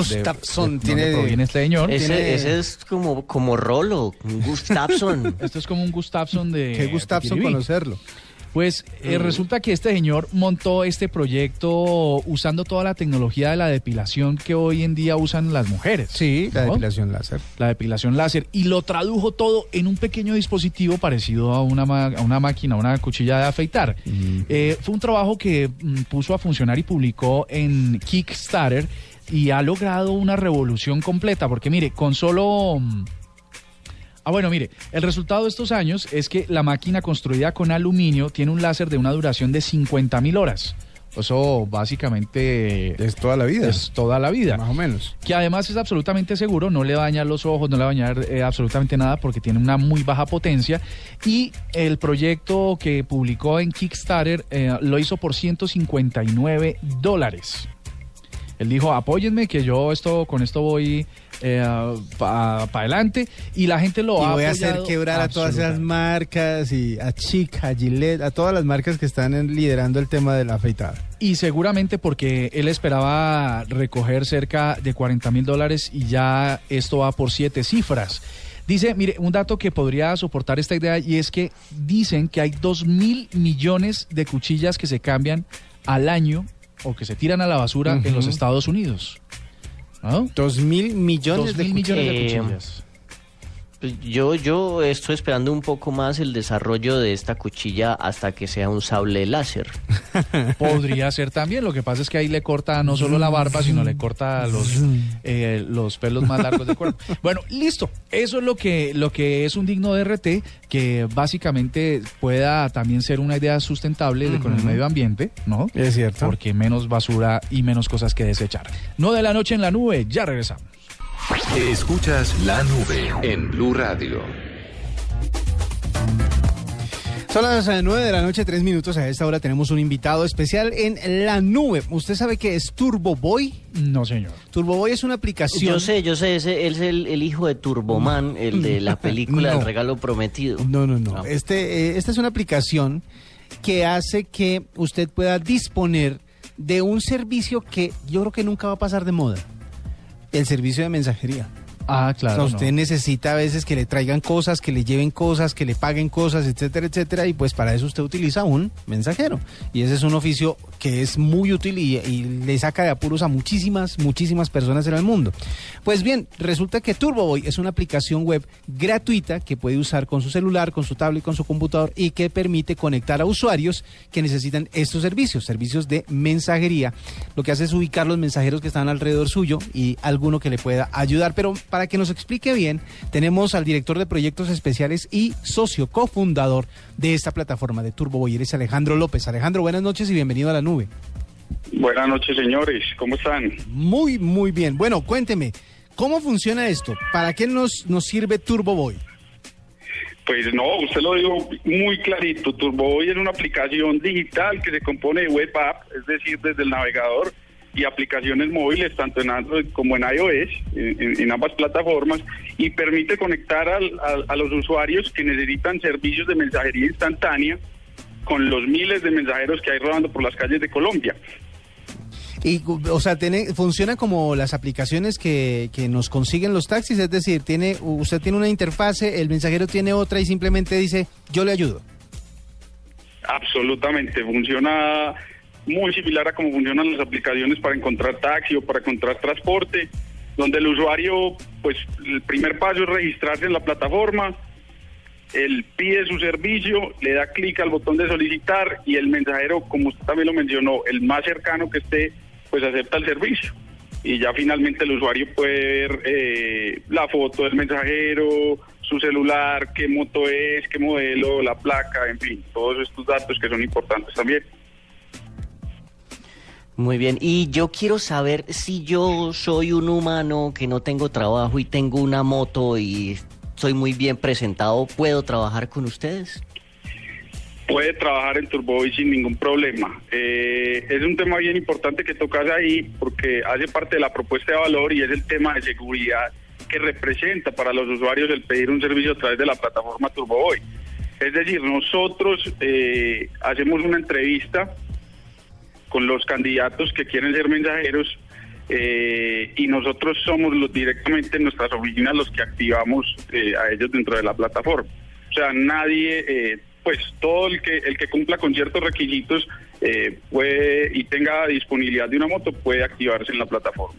dónde tiene- proviene este señor. Ese, Tiene- ese es como, como Rolo, un Gustafson. Esto es como un Gustafson de. Qué de Kiribí. conocerlo. Pues eh, resulta que este señor montó este proyecto usando toda la tecnología de la depilación que hoy en día usan las mujeres. Sí, la depilación láser. La depilación láser. Y lo tradujo todo en un pequeño dispositivo parecido a una, ma- a una máquina, a una cuchilla de afeitar. Eh, fue un trabajo que mm, puso a funcionar y publicó en Kickstarter y ha logrado una revolución completa. Porque mire, con solo... mm, Ah, bueno, mire, el resultado de estos años es que la máquina construida con aluminio tiene un láser de una duración de 50 mil horas. Eso básicamente Es toda la vida. es toda la vida. Más o menos. Que además es absolutamente seguro, no le daña los ojos, no le va a dañar eh, absolutamente nada porque tiene una muy baja potencia. Y el proyecto que publicó en Kickstarter eh, lo hizo por 159 dólares. Él dijo, apóyenme que yo esto con esto voy para adelante. Y la gente lo y ha voy a hacer quebrar a todas esas marcas y a Chica, a Gillette, a todas las marcas que están en- liderando el tema de la afeitada. Y seguramente porque él esperaba recoger cerca de 40 mil dólares y ya esto va por siete cifras. Dice, mire, un dato que podría soportar esta idea y es que dicen que hay 2 mil millones de cuchillas que se cambian al año o que se tiran a la basura en los. Estados Unidos. ¿No? Dos mil millones Dos de millones de cuchillas. Pues Yo, yo estoy esperando un poco más el desarrollo de esta cuchilla hasta que sea un sable láser. Podría ser también. Lo que pasa es que ahí le corta no solo la barba, sino le corta los, eh, los pelos más largos del cuerpo. Bueno, listo. Eso es lo que, lo que es un digno DRT, que básicamente pueda también ser una idea sustentable de- con el medio ambiente, ¿no? Es cierto. Porque menos basura y menos cosas que desechar. No de la noche en la nube, ya regresamos. Escuchas la nube en Blue Radio. Son las eh, 9 de la noche, 3 minutos. A esta hora tenemos un invitado especial en la nube. ¿Usted sabe qué es Turbo Boy? No, señor. Turbo Boy es una aplicación. Yo sé, yo sé, ese, él es el, el hijo de Turboman, el de la película No. El regalo prometido. No, no, no. No. Este, eh, esta es una aplicación que hace que usted pueda disponer de un servicio que yo creo que nunca va a pasar de moda. El servicio de mensajería. Ah, O claro. sea, usted no. necesita a veces que le traigan cosas, que le lleven cosas, que le paguen cosas, etcétera, etcétera, y pues para eso usted utiliza un mensajero. Y ese es un oficio que es muy útil y, y le saca de apuros a muchísimas, muchísimas personas en el mundo. Pues bien, resulta que TurboBoy es una aplicación web gratuita que puede usar con su celular, con su tablet, con su computador y que permite conectar a usuarios que necesitan estos servicios, servicios de mensajería. Lo que hace es ubicar los mensajeros que están alrededor suyo y alguno que le pueda ayudar. Pero para que nos explique bien, tenemos al director de proyectos especiales y socio cofundador de esta plataforma de TurboBoy, eres Alejandro López. Alejandro, buenas noches y bienvenido a la nube. Buenas noches, señores. ¿Cómo están? Muy, muy bien. Bueno, cuénteme, ¿cómo funciona esto? ¿Para qué nos, nos sirve TurboBoy? Pues no, usted lo dijo muy clarito. TurboBoy es una aplicación digital que se compone de web app, es decir, desde el navegador y aplicaciones móviles, tanto en Android como en iOS, en, ambas plataformas, y permite conectar al- al- a los usuarios que necesitan servicios de mensajería instantánea con los miles de mensajeros que hay rodando por las calles de Colombia. Y, o sea, tiene, funciona como las aplicaciones que, que nos consiguen los taxis, es decir, tiene, usted tiene una interfase, el mensajero tiene otra y simplemente dice, yo le ayudo. Absolutamente, funciona muy similar a cómo funcionan las aplicaciones para encontrar taxi o para encontrar transporte. donde el usuario, pues el primer paso es registrarse en la plataforma, él pide su servicio, le da clic al botón de solicitar y el mensajero, como usted también lo mencionó, el más cercano que esté, pues acepta el servicio. Y ya finalmente el usuario puede ver eh, la foto del mensajero, su celular, qué moto es, qué modelo, la placa, en fin, todos estos datos que son importantes también. Muy bien, y yo quiero saber si yo soy un humano que no tengo trabajo y tengo una moto y soy muy bien presentado, ¿puedo trabajar con ustedes? Puede trabajar en Turboy sin ningún problema. Eh, es un tema bien importante que tocas ahí porque hace parte de la propuesta de valor y es el tema de seguridad que representa para los usuarios el pedir un servicio a través de la plataforma Turboboy. Es decir, nosotros eh, hacemos una entrevista con los candidatos que quieren ser mensajeros eh, y nosotros somos los directamente en nuestras oficinas los que activamos eh, a ellos dentro de la plataforma. O sea, nadie, eh, pues todo el que el que cumpla con ciertos requisitos puede y tenga disponibilidad de una moto puede activarse en la plataforma.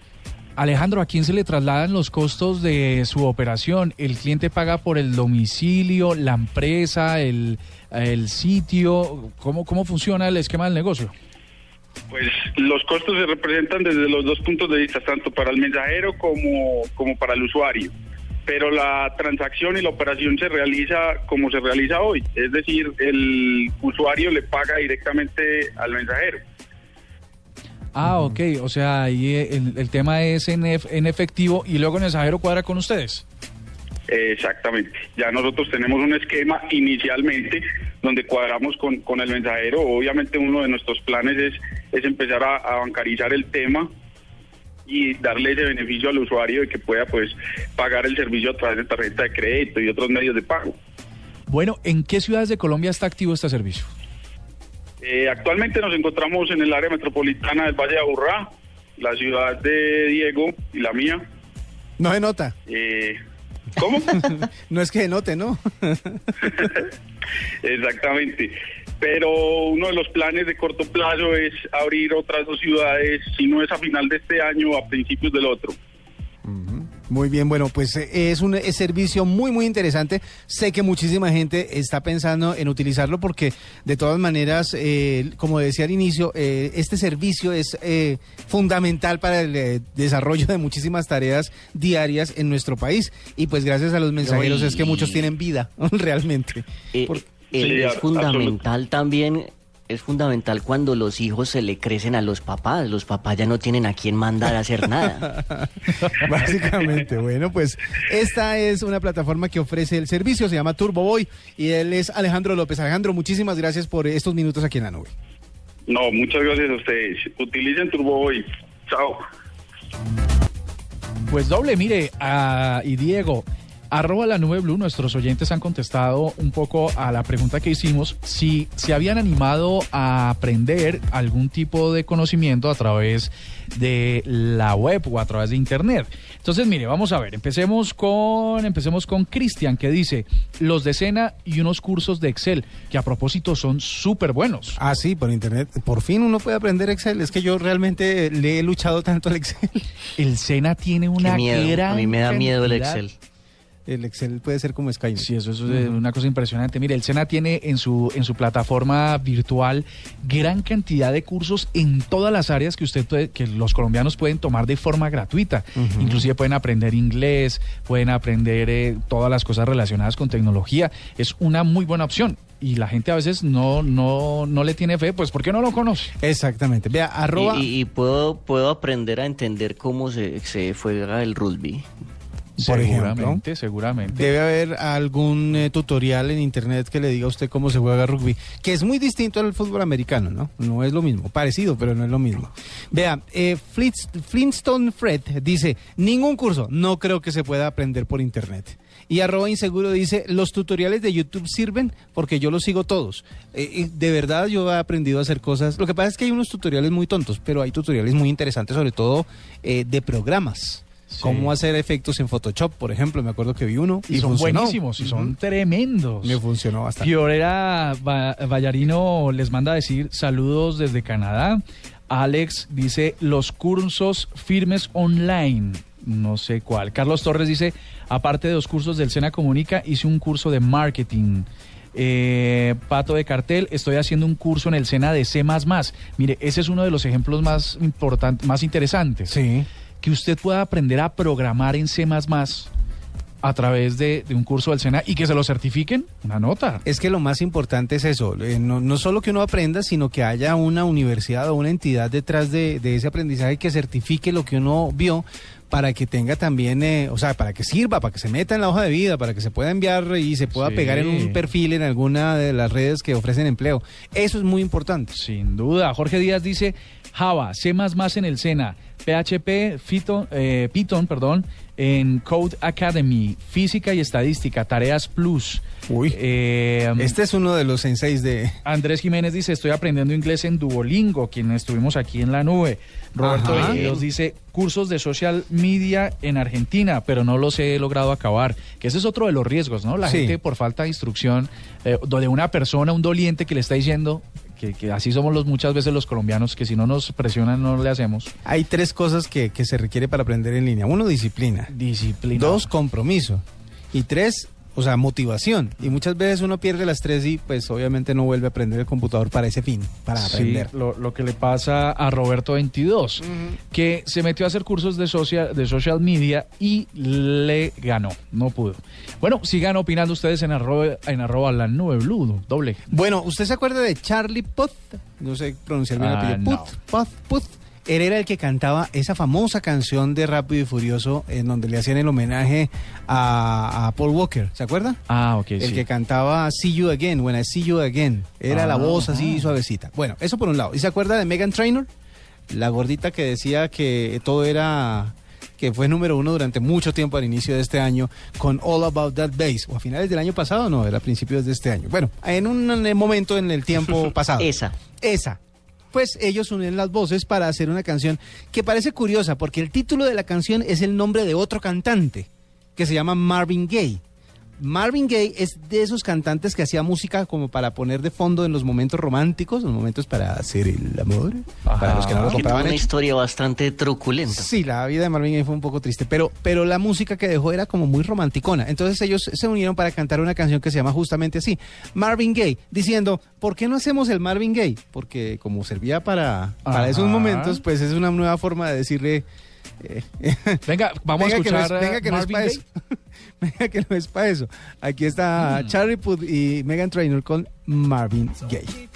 Alejandro, ¿a quién se le trasladan los costos de su operación? ¿El cliente paga por el domicilio, la empresa, el, el sitio? ¿Cómo, ¿Cómo funciona el esquema del negocio? Pues los costos se representan desde los dos puntos de vista, tanto para el mensajero como, como para el usuario. Pero la transacción y la operación se realiza como se realiza hoy, es decir, el usuario le paga directamente al mensajero. Ah, ok, o sea, ahí el, tema es en, en efectivo y luego el mensajero cuadra con ustedes. Exactamente. Ya nosotros tenemos un esquema inicialmente donde cuadramos con, con el mensajero. Obviamente uno de nuestros planes es, es empezar a, a bancarizar el tema y darle ese beneficio al usuario de que pueda pues pagar el servicio a través de tarjeta de crédito y otros medios de pago. Bueno, ¿en qué ciudades de Colombia está activo este servicio? Eh, actualmente nos encontramos en el área metropolitana del Valle de Aburrá, la ciudad de Diego y la mía. No se nota. Eh, ¿Cómo? no es que note, ¿no? Exactamente. Pero uno de los planes de corto plazo es abrir otras dos ciudades, si no es a final de este año, a principios del otro. Muy bien, bueno, pues eh, es un servicio muy, muy interesante. Sé que muchísima gente está pensando en utilizarlo porque, de todas maneras, eh, como decía al inicio, eh, este servicio es eh, fundamental para el eh, desarrollo de muchísimas tareas diarias en nuestro país. Y pues gracias a los mensajeros y- es que muchos tienen vida, realmente. Eh, Por- eh, Sí, es fundamental también, es fundamental cuando los hijos se le crecen a los papás. Los papás ya no tienen a quién mandar a hacer nada. Básicamente, bueno, pues esta es una plataforma que ofrece el servicio, se llama Turbo Boy y él es Alejandro López. Alejandro, muchísimas gracias por estos minutos aquí en la nube. No, muchas gracias a ustedes. Utilicen Turboboy. Chao. Pues doble, mire, a- y Diego, arroba la nube blue, nuestros oyentes han contestado un poco a la pregunta que hicimos, si se habían animado a aprender algún tipo de conocimiento a través de la web o a través de internet. Entonces, mire, vamos a ver, empecemos con, empecemos con Cristian, que dice, los de Cena y unos cursos de Excel, que a propósito son súper buenos. Ah, sí, por internet. Por fin uno puede aprender Excel. Es que yo realmente le he luchado tanto al Excel. El Sena tiene Qué una miedo. gran A mí me da miedo el cantidad Excel. El Excel puede ser como Skynet. Sí, eso, eso es una cosa impresionante. Mire, el SENA tiene en su, en su plataforma virtual gran cantidad de cursos en todas las áreas que usted puede- que los colombianos pueden tomar de forma gratuita. Inclusive pueden aprender inglés, pueden aprender eh, todas las cosas relacionadas con tecnología. Es una muy buena opción. Y la gente a veces no, no, no le tiene fe, pues porque no lo conoce. Exactamente. Vea, arroba. Y, y- y puedo, puedo aprender a entender cómo se, se juega el rugby. Por ejemplo. seguramente, seguramente. Debe haber algún eh, tutorial en internet que le diga a usted cómo se juega rugby, que es muy distinto al fútbol americano, ¿no? No es lo mismo, parecido, pero no es lo mismo. Vea, eh, Flintstone Fred dice, ningún curso, no creo que se pueda aprender por internet. Y arroba inseguro dice, los tutoriales de YouTube sirven porque yo los sigo todos. Eh, de verdad yo he aprendido a hacer cosas. Lo que pasa es que hay unos tutoriales muy tontos, pero hay tutoriales muy interesantes, sobre todo eh, de programas. Cómo hacer efectos en Photoshop, por ejemplo. Me acuerdo que vi uno Y, son funcionó. buenísimos y son tremendos. Me funcionó bastante. Fiorera Vallarino les manda a decir saludos desde Canadá. Alex dice los cursos firmes online. no sé cuál. Carlos Torres dice, aparte de dos cursos del Sena Comunica, hice un curso de marketing. Eh, Pato de Cartel, estoy haciendo un curso en el Sena de C++. Mire, ese es uno de los ejemplos más importantes, más interesantes. Sí. Que usted pueda aprender a programar en C++ a través de, de un curso del SENA y que se lo certifiquen, una nota. Es que lo más importante es eso, eh, no, no solo que uno aprenda, sino que haya una universidad o una entidad detrás de, de ese aprendizaje que certifique lo que uno vio para que tenga también, eh, o sea, para que sirva, para que se meta en la hoja de vida, para que se pueda enviar y se pueda Sí. pegar en un perfil en alguna de las redes que ofrecen empleo. Eso es muy importante. Sin duda. Jorge Díaz dice Java, C++ en el SENA, PHP, Python, eh, Python, perdón, en Code Academy, Física y Estadística, Tareas Plus. Uy. Eh, Este es uno de los senseis de... Andrés Jiménez dice, estoy aprendiendo inglés en Duolingo, quien estuvimos aquí en la nube. Roberto. Veneros dice, cursos de social media en Argentina, pero no los he logrado acabar. Que ese es otro de los riesgos, ¿no? La Sí. gente por falta de instrucción, eh, de una persona, un doliente que le está diciendo, que, que así somos los muchas veces los colombianos, que si no nos presionan no le hacemos. Hay tres cosas que, que se requiere para aprender en línea. Uno, disciplina. Disciplina. Dos, compromiso. Y tres, o sea, motivación. Y muchas veces uno pierde las tres y pues obviamente no vuelve a aprender el computador para ese fin, para Sí, aprender. lo, lo que le pasa a Roberto 22, que se metió a hacer cursos de social, de social media y le ganó, no pudo. Bueno, sigan opinando ustedes en arroba, en arroba la nube blue, doble. Bueno, ¿usted se acuerda de Charlie Puth? No sé pronunciar bien el Ah, apellido. Puth, Puth, Puth. Él era el que cantaba esa famosa canción de Rápido y Furioso en donde le hacían el homenaje a, a Paul Walker. ¿Se acuerda? Ah, ok, El sí. que cantaba See You Again, When I See You Again. Era la Ah, voz así suavecita. Bueno, eso por un lado. ¿Y se acuerda de Megan Trainor? La gordita que decía que todo era que fue número uno durante mucho tiempo al inicio de este año con All About That Bass. O a finales del año pasado, no, era a principios de este año. Bueno, en un momento en el tiempo pasado. Esa. Esa. Pues ellos unen las voces para hacer una canción que parece curiosa porque el título de la canción es el nombre de otro cantante que se llama Marvin Gaye. Marvin Gaye es de esos cantantes que hacía música como para poner de fondo en los momentos románticos, los momentos para hacer el amor, para los que no lo compraban. una hecho. historia bastante truculenta. Sí, la vida de Marvin Gaye fue un poco triste, pero, pero la música que dejó era como muy romanticona. Entonces ellos se unieron para cantar una canción que se llama justamente así, Marvin Gaye, diciendo, ¿por qué no hacemos el Marvin Gaye? Porque como servía para, para esos momentos, pues es una nueva forma de decirle... Venga, vamos venga a que no es- escuchar venga que no es Marvin para Gaye. eso. venga que no es para eso. Aquí está Charlie Puth y Megan Trainor con Marvin Gaye.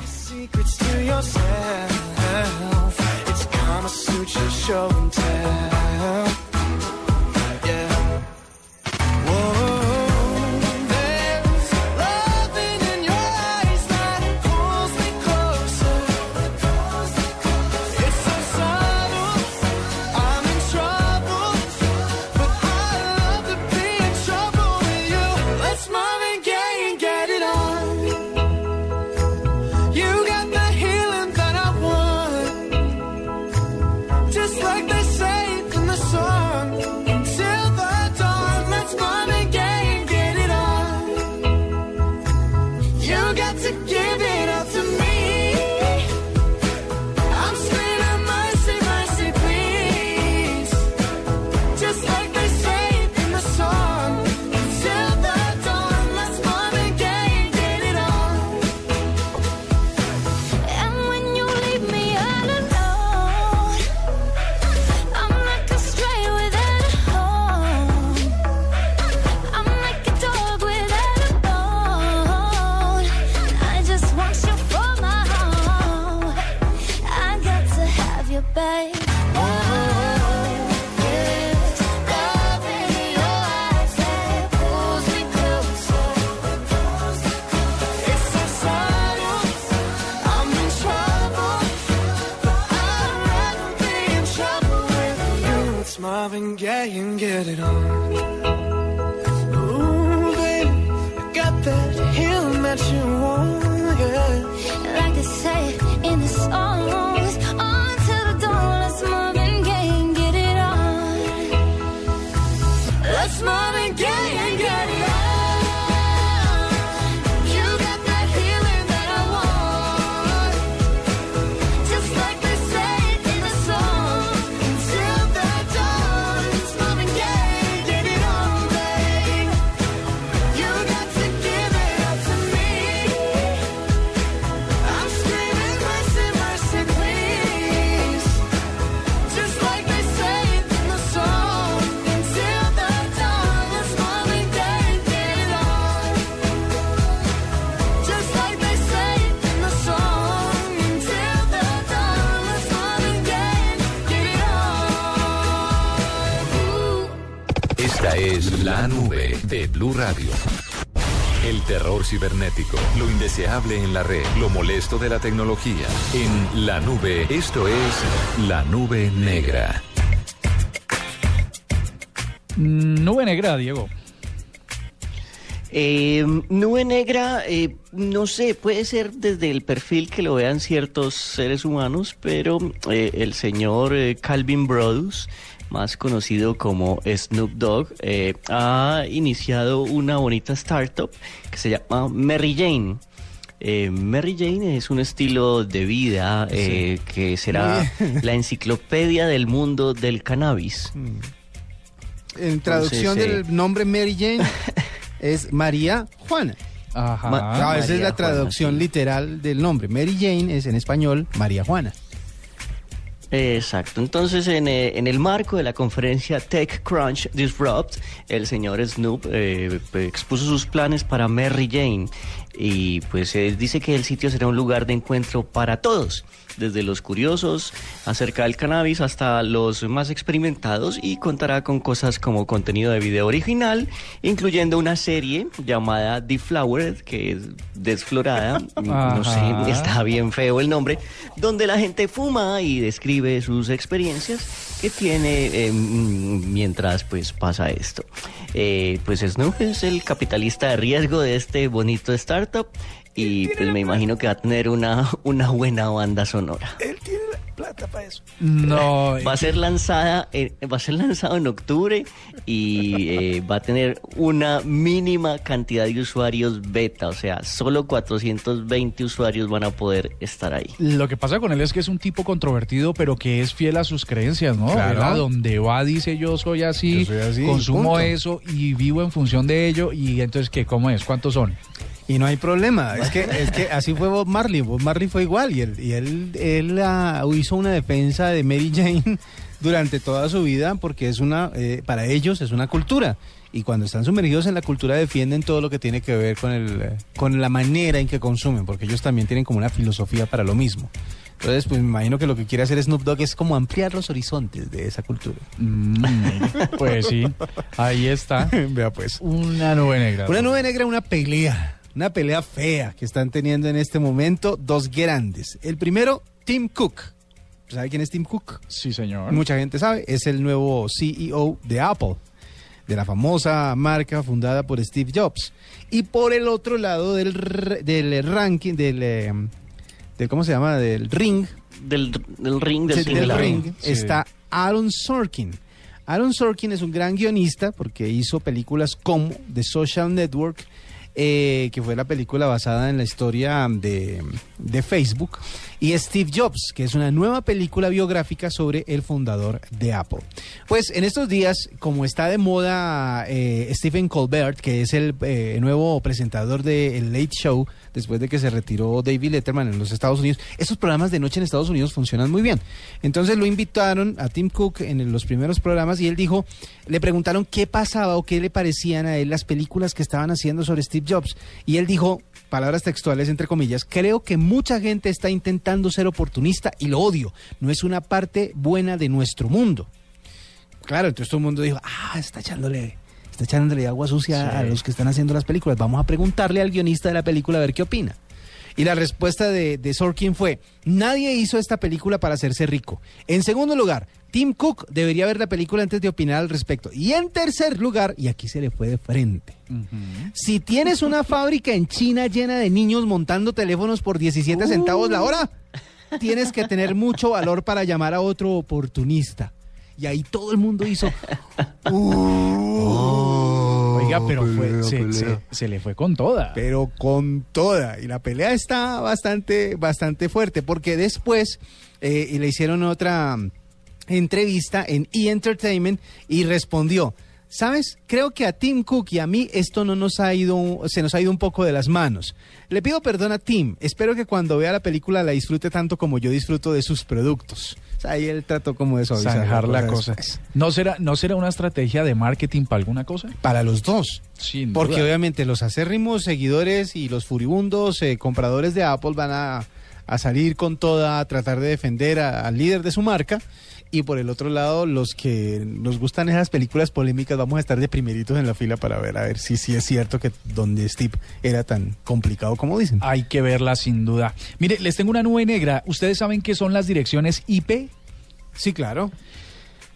loving, yeah, you can get it on. Blue Radio. El terror cibernético, lo indeseable en la red, lo molesto de la tecnología. En la nube, esto es La Nube Negra. Nube negra, Diego. Eh, nube negra, eh, no sé, puede ser desde el perfil que lo vean ciertos seres humanos, pero eh, el señor eh, Calvin Brodus, más conocido como Snoop Dogg, eh, ha iniciado una bonita startup que se llama Mary Jane. Eh, Mary Jane es un estilo de vida eh, que será la enciclopedia del mundo del cannabis. En traducción Entonces, del nombre Mary Jane es María Juana. Ajá. Ma- no, esa es la Juana, traducción literal del nombre. Mary Jane es en español María Juana. Exacto. Entonces, en, eh, en el marco de la conferencia TechCrunch Disrupt, el señor Snoop eh, expuso sus planes para Mary Jane y pues eh, dice que el sitio será un lugar de encuentro para todos, desde los curiosos acerca del cannabis hasta los más experimentados y contará con cosas como contenido de video original, incluyendo una serie llamada Deflowered, que es desflorada, no sé, está bien feo el nombre, donde la gente fuma y describe sus experiencias que tiene eh, mientras pues pasa esto. Eh, pues Snoop es el capitalista de riesgo de este bonito startup y pues me imagino que va a tener una, una buena banda sonora. Él tiene la plata para eso. No. Va a ser lanzada, eh, va a ser lanzado en octubre y eh, va a tener una mínima cantidad de usuarios beta, o sea, solo 420 usuarios van a poder estar ahí. Lo que pasa con él es que es un tipo controvertido, pero que es fiel a sus creencias, ¿no? Claro. A donde va dice yo soy así, Yo soy así, consumo punto. eso y vivo en función de ello. Y entonces, ¿qué? ¿Cómo es? ¿Cuántos son? Y no hay problema, es que, es que así fue Bob Marley, Bob Marley fue igual y él, y él, él ah, hizo una defensa de Mary Jane durante toda su vida porque es una, eh, para ellos es una cultura y cuando están sumergidos en la cultura defienden todo lo que tiene que ver con, el, eh, con la manera en que consumen porque ellos también tienen como una filosofía para lo mismo. Entonces, pues me imagino que lo que quiere hacer Snoop Dogg es como ampliar los horizontes de esa cultura. Mm, pues sí, ahí está. Vea pues. Una nube negra. Una nube negra, una pelea, una pelea fea que están teniendo en este momento dos grandes. El primero, Tim Cook. ¿Sabe quién es Tim Cook? Sí, señor. Mucha gente sabe, es el nuevo CEO de Apple, de la famosa marca fundada por Steve Jobs. Y por el otro lado del, del ranking, del, eh, del, ¿cómo se llama? Del ring, Del, del ring, del, ring Sí. está Aaron Sorkin. Aaron Sorkin es un gran guionista porque hizo películas como The Social Network, eh, que fue la película basada en la historia de, de Facebook, y Steve Jobs, que es una nueva película biográfica sobre el fundador de Apple. Pues en estos días, como está de moda eh, Stephen Colbert, que es el eh, nuevo presentador de El Late Show, después de que se retiró David Letterman en los Estados Unidos, esos programas de noche en Estados Unidos funcionan muy bien. Entonces lo invitaron a Tim Cook en los primeros programas y él dijo, le preguntaron qué pasaba o qué le parecían a él las películas que estaban haciendo sobre Steve Jobs. Y él dijo, palabras textuales entre comillas, creo que mucha gente está intentando ser oportunista y lo odio. No es una parte buena de nuestro mundo. Claro, entonces todo el mundo dijo, ah, está echándole, está echándole agua sucia a los que están haciendo las películas. Vamos a preguntarle al guionista de la película a ver qué opina. Y la respuesta de, de Sorkin fue, nadie hizo esta película para hacerse rico. En segundo lugar, Tim Cook debería ver la película antes de opinar al respecto. Y en tercer lugar, y aquí se le fue de frente, si tienes una fábrica en China llena de niños montando teléfonos por 17 centavos la hora, tienes que tener mucho valor para llamar a otro oportunista. Y ahí todo el mundo hizo. Oiga, pero fue, pelea, se, se- se le fue con toda. Pero con toda. Y la pelea está bastante, bastante fuerte. Porque después eh, y le hicieron otra entrevista en E! Entertainment y respondió. ¿Sabes? Creo que a Tim Cook y a mí esto no nos ha ido, se nos ha ido un poco de las manos. Le pido perdón a Tim. Espero que cuando vea la película la disfrute tanto como yo disfruto de sus productos. O sea, ahí él trató como de suavizar la cosa después. ¿No será, ¿No será una estrategia de marketing para alguna cosa? Para los dos. Sin Porque duda. obviamente los acérrimos seguidores y los furibundos eh, compradores de Apple van a, a salir con toda, a tratar de defender al líder de su marca. Y por el otro lado, los que nos gustan esas películas polémicas, vamos a estar de primeritos en la fila para ver, a ver si sí es cierto que donde Steve era tan complicado como dicen. Hay que verla sin duda. Mire, les tengo una nube negra. ¿Ustedes saben qué son las direcciones IP? Sí, claro.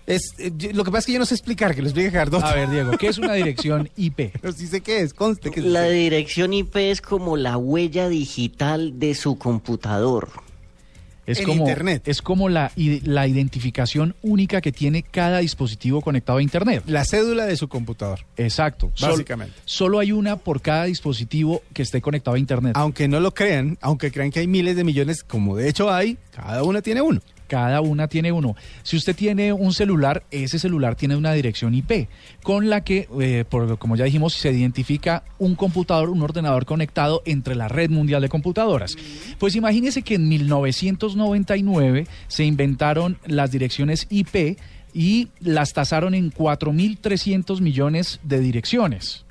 Es, eh, lo que pasa es que yo no sé explicar, que lo explique Cardoso. A ver, Diego, ¿qué es una dirección IP? Pero sí sé qué es, conste que La dirección IP es como la huella digital de su computador. Es En como, Internet. Es como la, la identificación única que tiene cada dispositivo conectado a Internet. La cédula de su computador. Exacto. Básicamente. solo hay una por cada dispositivo que esté conectado a Internet. Aunque no lo crean, aunque crean que hay miles de millones, como de hecho hay, cada una tiene uno. Cada una tiene uno. Si usted tiene un celular, ese celular tiene una dirección IP con la que, eh, por, como ya dijimos, se identifica un computador, un ordenador conectado entre la red mundial de computadoras. Pues imagínese que en 1999 se inventaron las direcciones IP y las tasaron en 4.300 millones de direcciones.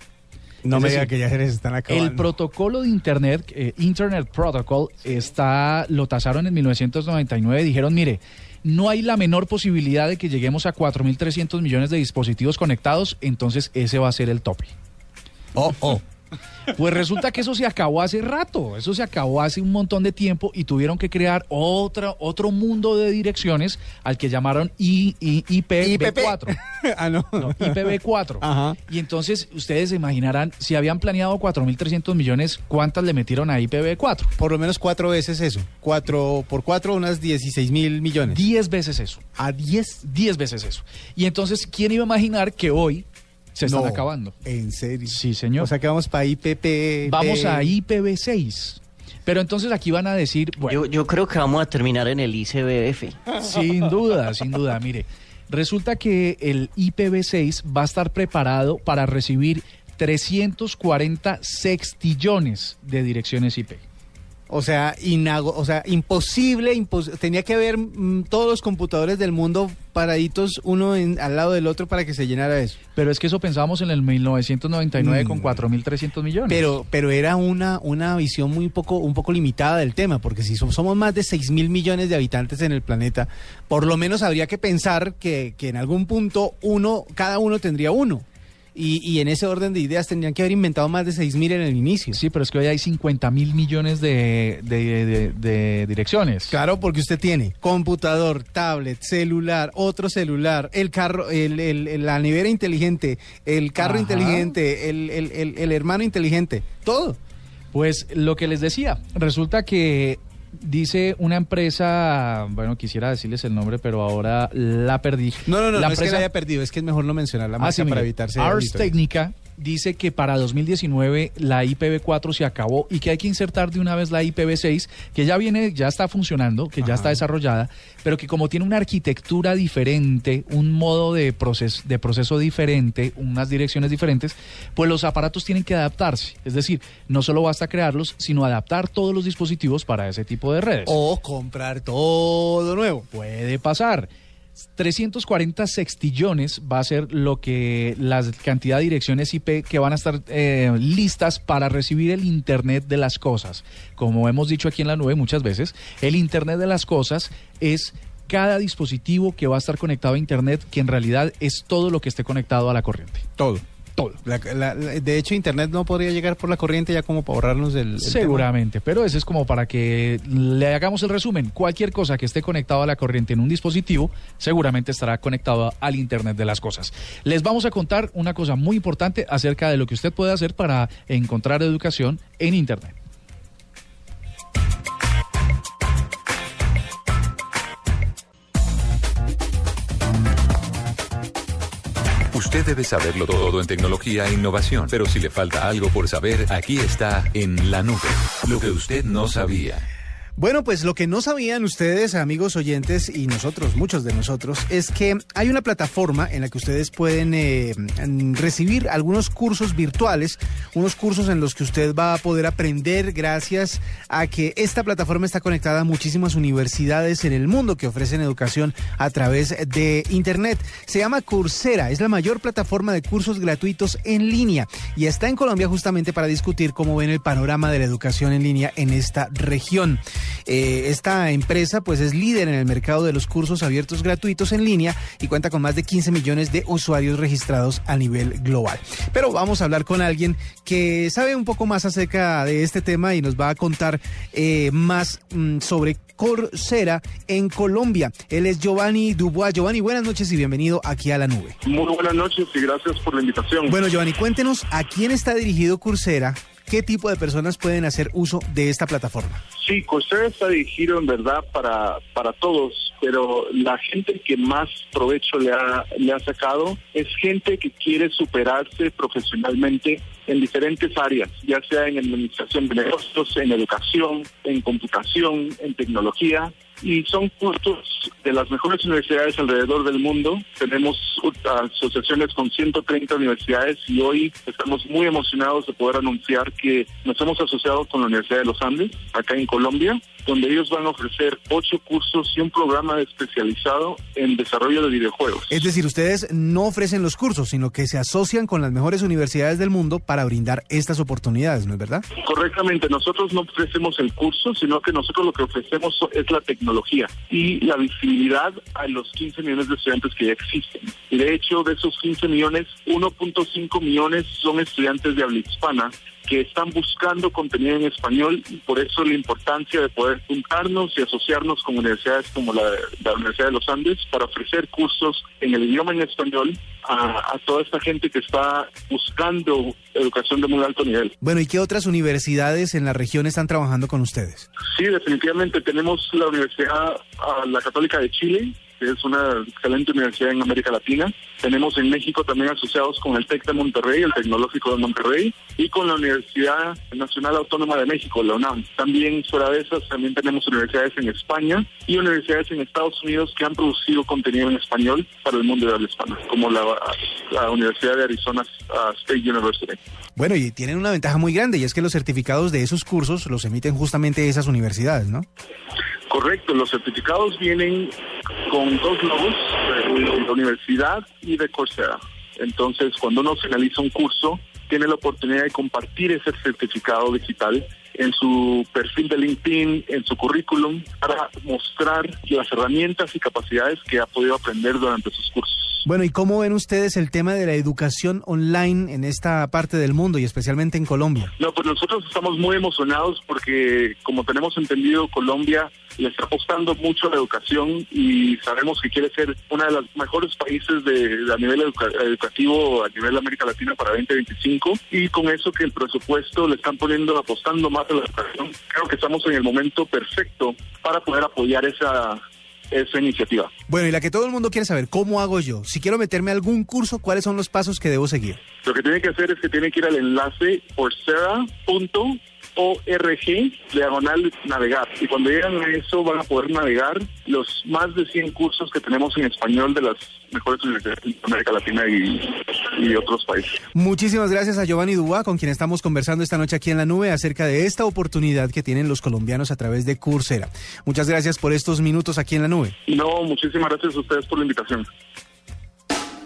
No Es me decir, diga que ya se les están acabando. El protocolo de Internet, eh, Internet Protocol, está, lo tasaron en 1999. Dijeron, mire, no hay la menor posibilidad de que lleguemos a 4.300 millones de dispositivos conectados, entonces ese va a ser el tope. Oh, oh. Pues resulta que eso se acabó hace rato, eso se acabó hace un montón de tiempo y tuvieron que crear otra, otro mundo de direcciones al que llamaron I, I- IPv4. ah, no. No, IPv4. Ajá. Y entonces ustedes se imaginarán, si habían planeado 4.300 millones, ¿cuántas le metieron a IPv4? Por lo menos cuatro veces eso. Cuatro por cuatro, unas 16 mil millones. 10 veces eso. ¿A 10? 10 veces eso. Y entonces, ¿quién iba a imaginar que hoy se están No. acabando? ¿En serio? Sí, señor. O sea que vamos para IPP. Vamos a IPv6. Pero entonces aquí van a decir, bueno, Yo, yo creo que vamos a terminar en el ICBF. sin duda, sin duda, mire, resulta que el IPv6 va a estar preparado para recibir 340 sextillones de direcciones IP. O sea, inago- o sea, imposible, impos- tenía que haber mm, todos los computadores del mundo paraditos uno en- al lado del otro para que se llenara eso. Pero es que eso pensábamos en el 1999 Mm. con 4.300 millones. Pero, pero era una, una visión muy poco, un poco limitada del tema, porque si so- somos más de 6 mil millones de habitantes en el planeta, por lo menos habría que pensar que, que en algún punto uno, cada uno tendría uno. Y, y en ese orden de ideas tendrían que haber inventado más de 6 mil en el inicio. Sí, pero es que hoy hay 50 mil millones de, de- de- de direcciones. Claro, porque usted tiene computador, tablet, celular, otro celular, el carro, el, el- la nevera inteligente, el carro Ajá. inteligente, el, el- el- el hermano inteligente, todo. Pues lo que les decía, resulta que dice una empresa, bueno, quisiera decirles el nombre, pero ahora la perdí. No, no, no, la no es que la haya perdido, es que es mejor no mencionar la Ah, marca sí, para evitarse. Ars auditoría. Dice que para 2019 la IPv4 se acabó y que hay que insertar de una vez la IPv6, que ya viene, ya está funcionando, que ya está desarrollada, pero que como tiene una arquitectura diferente, un modo de, proces- de proceso diferente, unas direcciones diferentes, pues los aparatos tienen que adaptarse. Es decir, no solo basta crearlos, sino adaptar todos los dispositivos para ese tipo de redes. O comprar todo nuevo. Puede pasar. 340 sextillones va a ser lo que la cantidad de direcciones IP que van a estar eh, listas para recibir el Internet de las cosas. Como hemos dicho aquí en la nube muchas veces, el Internet de las cosas es cada dispositivo que va a estar conectado a Internet, que en realidad es todo lo que esté conectado a la corriente. Todo. Todo. La- la- la- de hecho, Internet no podría llegar por la corriente ya como para ahorrarnos el, el Seguramente, pero ese es como para que le hagamos el resumen. Cualquier cosa que esté conectado a la corriente en un dispositivo, seguramente estará conectado al Internet de las cosas. Les vamos a contar una cosa muy importante acerca de lo que usted puede hacer para encontrar educación en Internet. Usted debe saberlo todo en tecnología e innovación, pero si le falta algo por saber, aquí está en la nube. Lo que usted no sabía. Bueno, pues lo que no sabían ustedes, amigos oyentes, y nosotros, muchos de nosotros, es que hay una plataforma en la que ustedes pueden eh, recibir algunos cursos virtuales, unos cursos en los que usted va a poder aprender gracias a que esta plataforma está conectada a muchísimas universidades en el mundo que ofrecen educación a través de Internet. Se llama Coursera, es la mayor plataforma de cursos gratuitos en línea y está en Colombia justamente para discutir cómo ven el panorama de la educación en línea en esta región. Eh, esta empresa pues es líder en el mercado de los cursos abiertos gratuitos en línea y cuenta con más de 15 millones de usuarios registrados a nivel global. Pero vamos a hablar con alguien que sabe un poco más acerca de este tema y nos va a contar eh, más mm, sobre Coursera en Colombia. Él es Giovanni Dubois. Giovanni, buenas noches y bienvenido aquí a la nube. Muy buenas noches y gracias por la invitación. Bueno, Giovanni, cuéntenos a quién está dirigido Coursera, qué tipo de personas pueden hacer uso de esta plataforma. Sí, Coursera está dirigido en verdad para, para todos, pero la gente que más provecho le ha, le ha sacado es gente que quiere superarse profesionalmente en diferentes áreas, ya sea en administración de negocios, en educación, en computación, en tecnología. Y son cursos de las mejores universidades alrededor del mundo. Tenemos asociaciones con 130 universidades y hoy estamos muy emocionados de poder anunciar que nos hemos asociado con la Universidad de los Andes, acá en Colombia, donde ellos van a ofrecer ocho cursos y un programa especializado en desarrollo de videojuegos. Es decir, ustedes no ofrecen los cursos, sino que se asocian con las mejores universidades del mundo para brindar estas oportunidades, ¿no es verdad? Correctamente, nosotros no ofrecemos el curso, sino que nosotros lo que ofrecemos es la tecnología y la visibilidad a los 15 millones de estudiantes que ya existen. De hecho, de esos 15 millones, 1.5 millones son estudiantes de habla hispana que están buscando contenido en español y por eso la importancia de poder juntarnos y asociarnos con universidades como la, la Universidad de los Andes para ofrecer cursos en el idioma en español a, a toda esta gente que está buscando educación de muy alto nivel. Bueno, ¿y qué otras universidades en la región están trabajando con ustedes? Sí, definitivamente tenemos la Universidad ah, La Católica de Chile, que es una excelente universidad en América Latina. Tenemos en México también asociados con el TEC de Monterrey, el Tecnológico de Monterrey, y con la Universidad Nacional Autónoma de México, la UNAM. También fuera de esas, también tenemos universidades en España y universidades en Estados Unidos que han producido contenido en español para el mundo de habla hispana, como la, la Universidad de Arizona State University. Bueno, y tienen una ventaja muy grande y es que los certificados de esos cursos los emiten justamente esas universidades, ¿no? Correcto, los certificados vienen con dos logos, de la universidad y de Coursera. Entonces, cuando uno finaliza un curso, tiene la oportunidad de compartir ese certificado digital en su perfil de LinkedIn, en su currículum, para mostrar las herramientas y capacidades que ha podido aprender durante sus cursos. Bueno, ¿y cómo ven ustedes el tema de la educación online en esta parte del mundo y especialmente en Colombia? No, pues nosotros estamos muy emocionados porque, como tenemos entendido, Colombia le está apostando mucho a la educación y sabemos que quiere ser uno de los mejores países de, a nivel educa- educativo a nivel de América Latina para 2025 y con eso que el presupuesto le están poniendo, apostando más a la educación, creo que estamos en el momento perfecto para poder apoyar esa, esa iniciativa. Bueno, y la que todo el mundo quiere saber, ¿cómo hago yo? Si quiero meterme a algún curso, ¿cuáles son los pasos que debo seguir? Lo que tiene que hacer es que tiene que ir al enlace coursera.org diagonal navegar. Y cuando llegan a eso van a poder navegar los más de 100 cursos que tenemos en español de las mejores universidades de América Latina y, y otros países. Muchísimas gracias a Giovanni Dubá, con quien estamos conversando esta noche aquí en la nube acerca de esta oportunidad que tienen los colombianos a través de Coursera. Muchas gracias por estos minutos aquí en la nube. No, muchísimas gracias a ustedes por la invitación.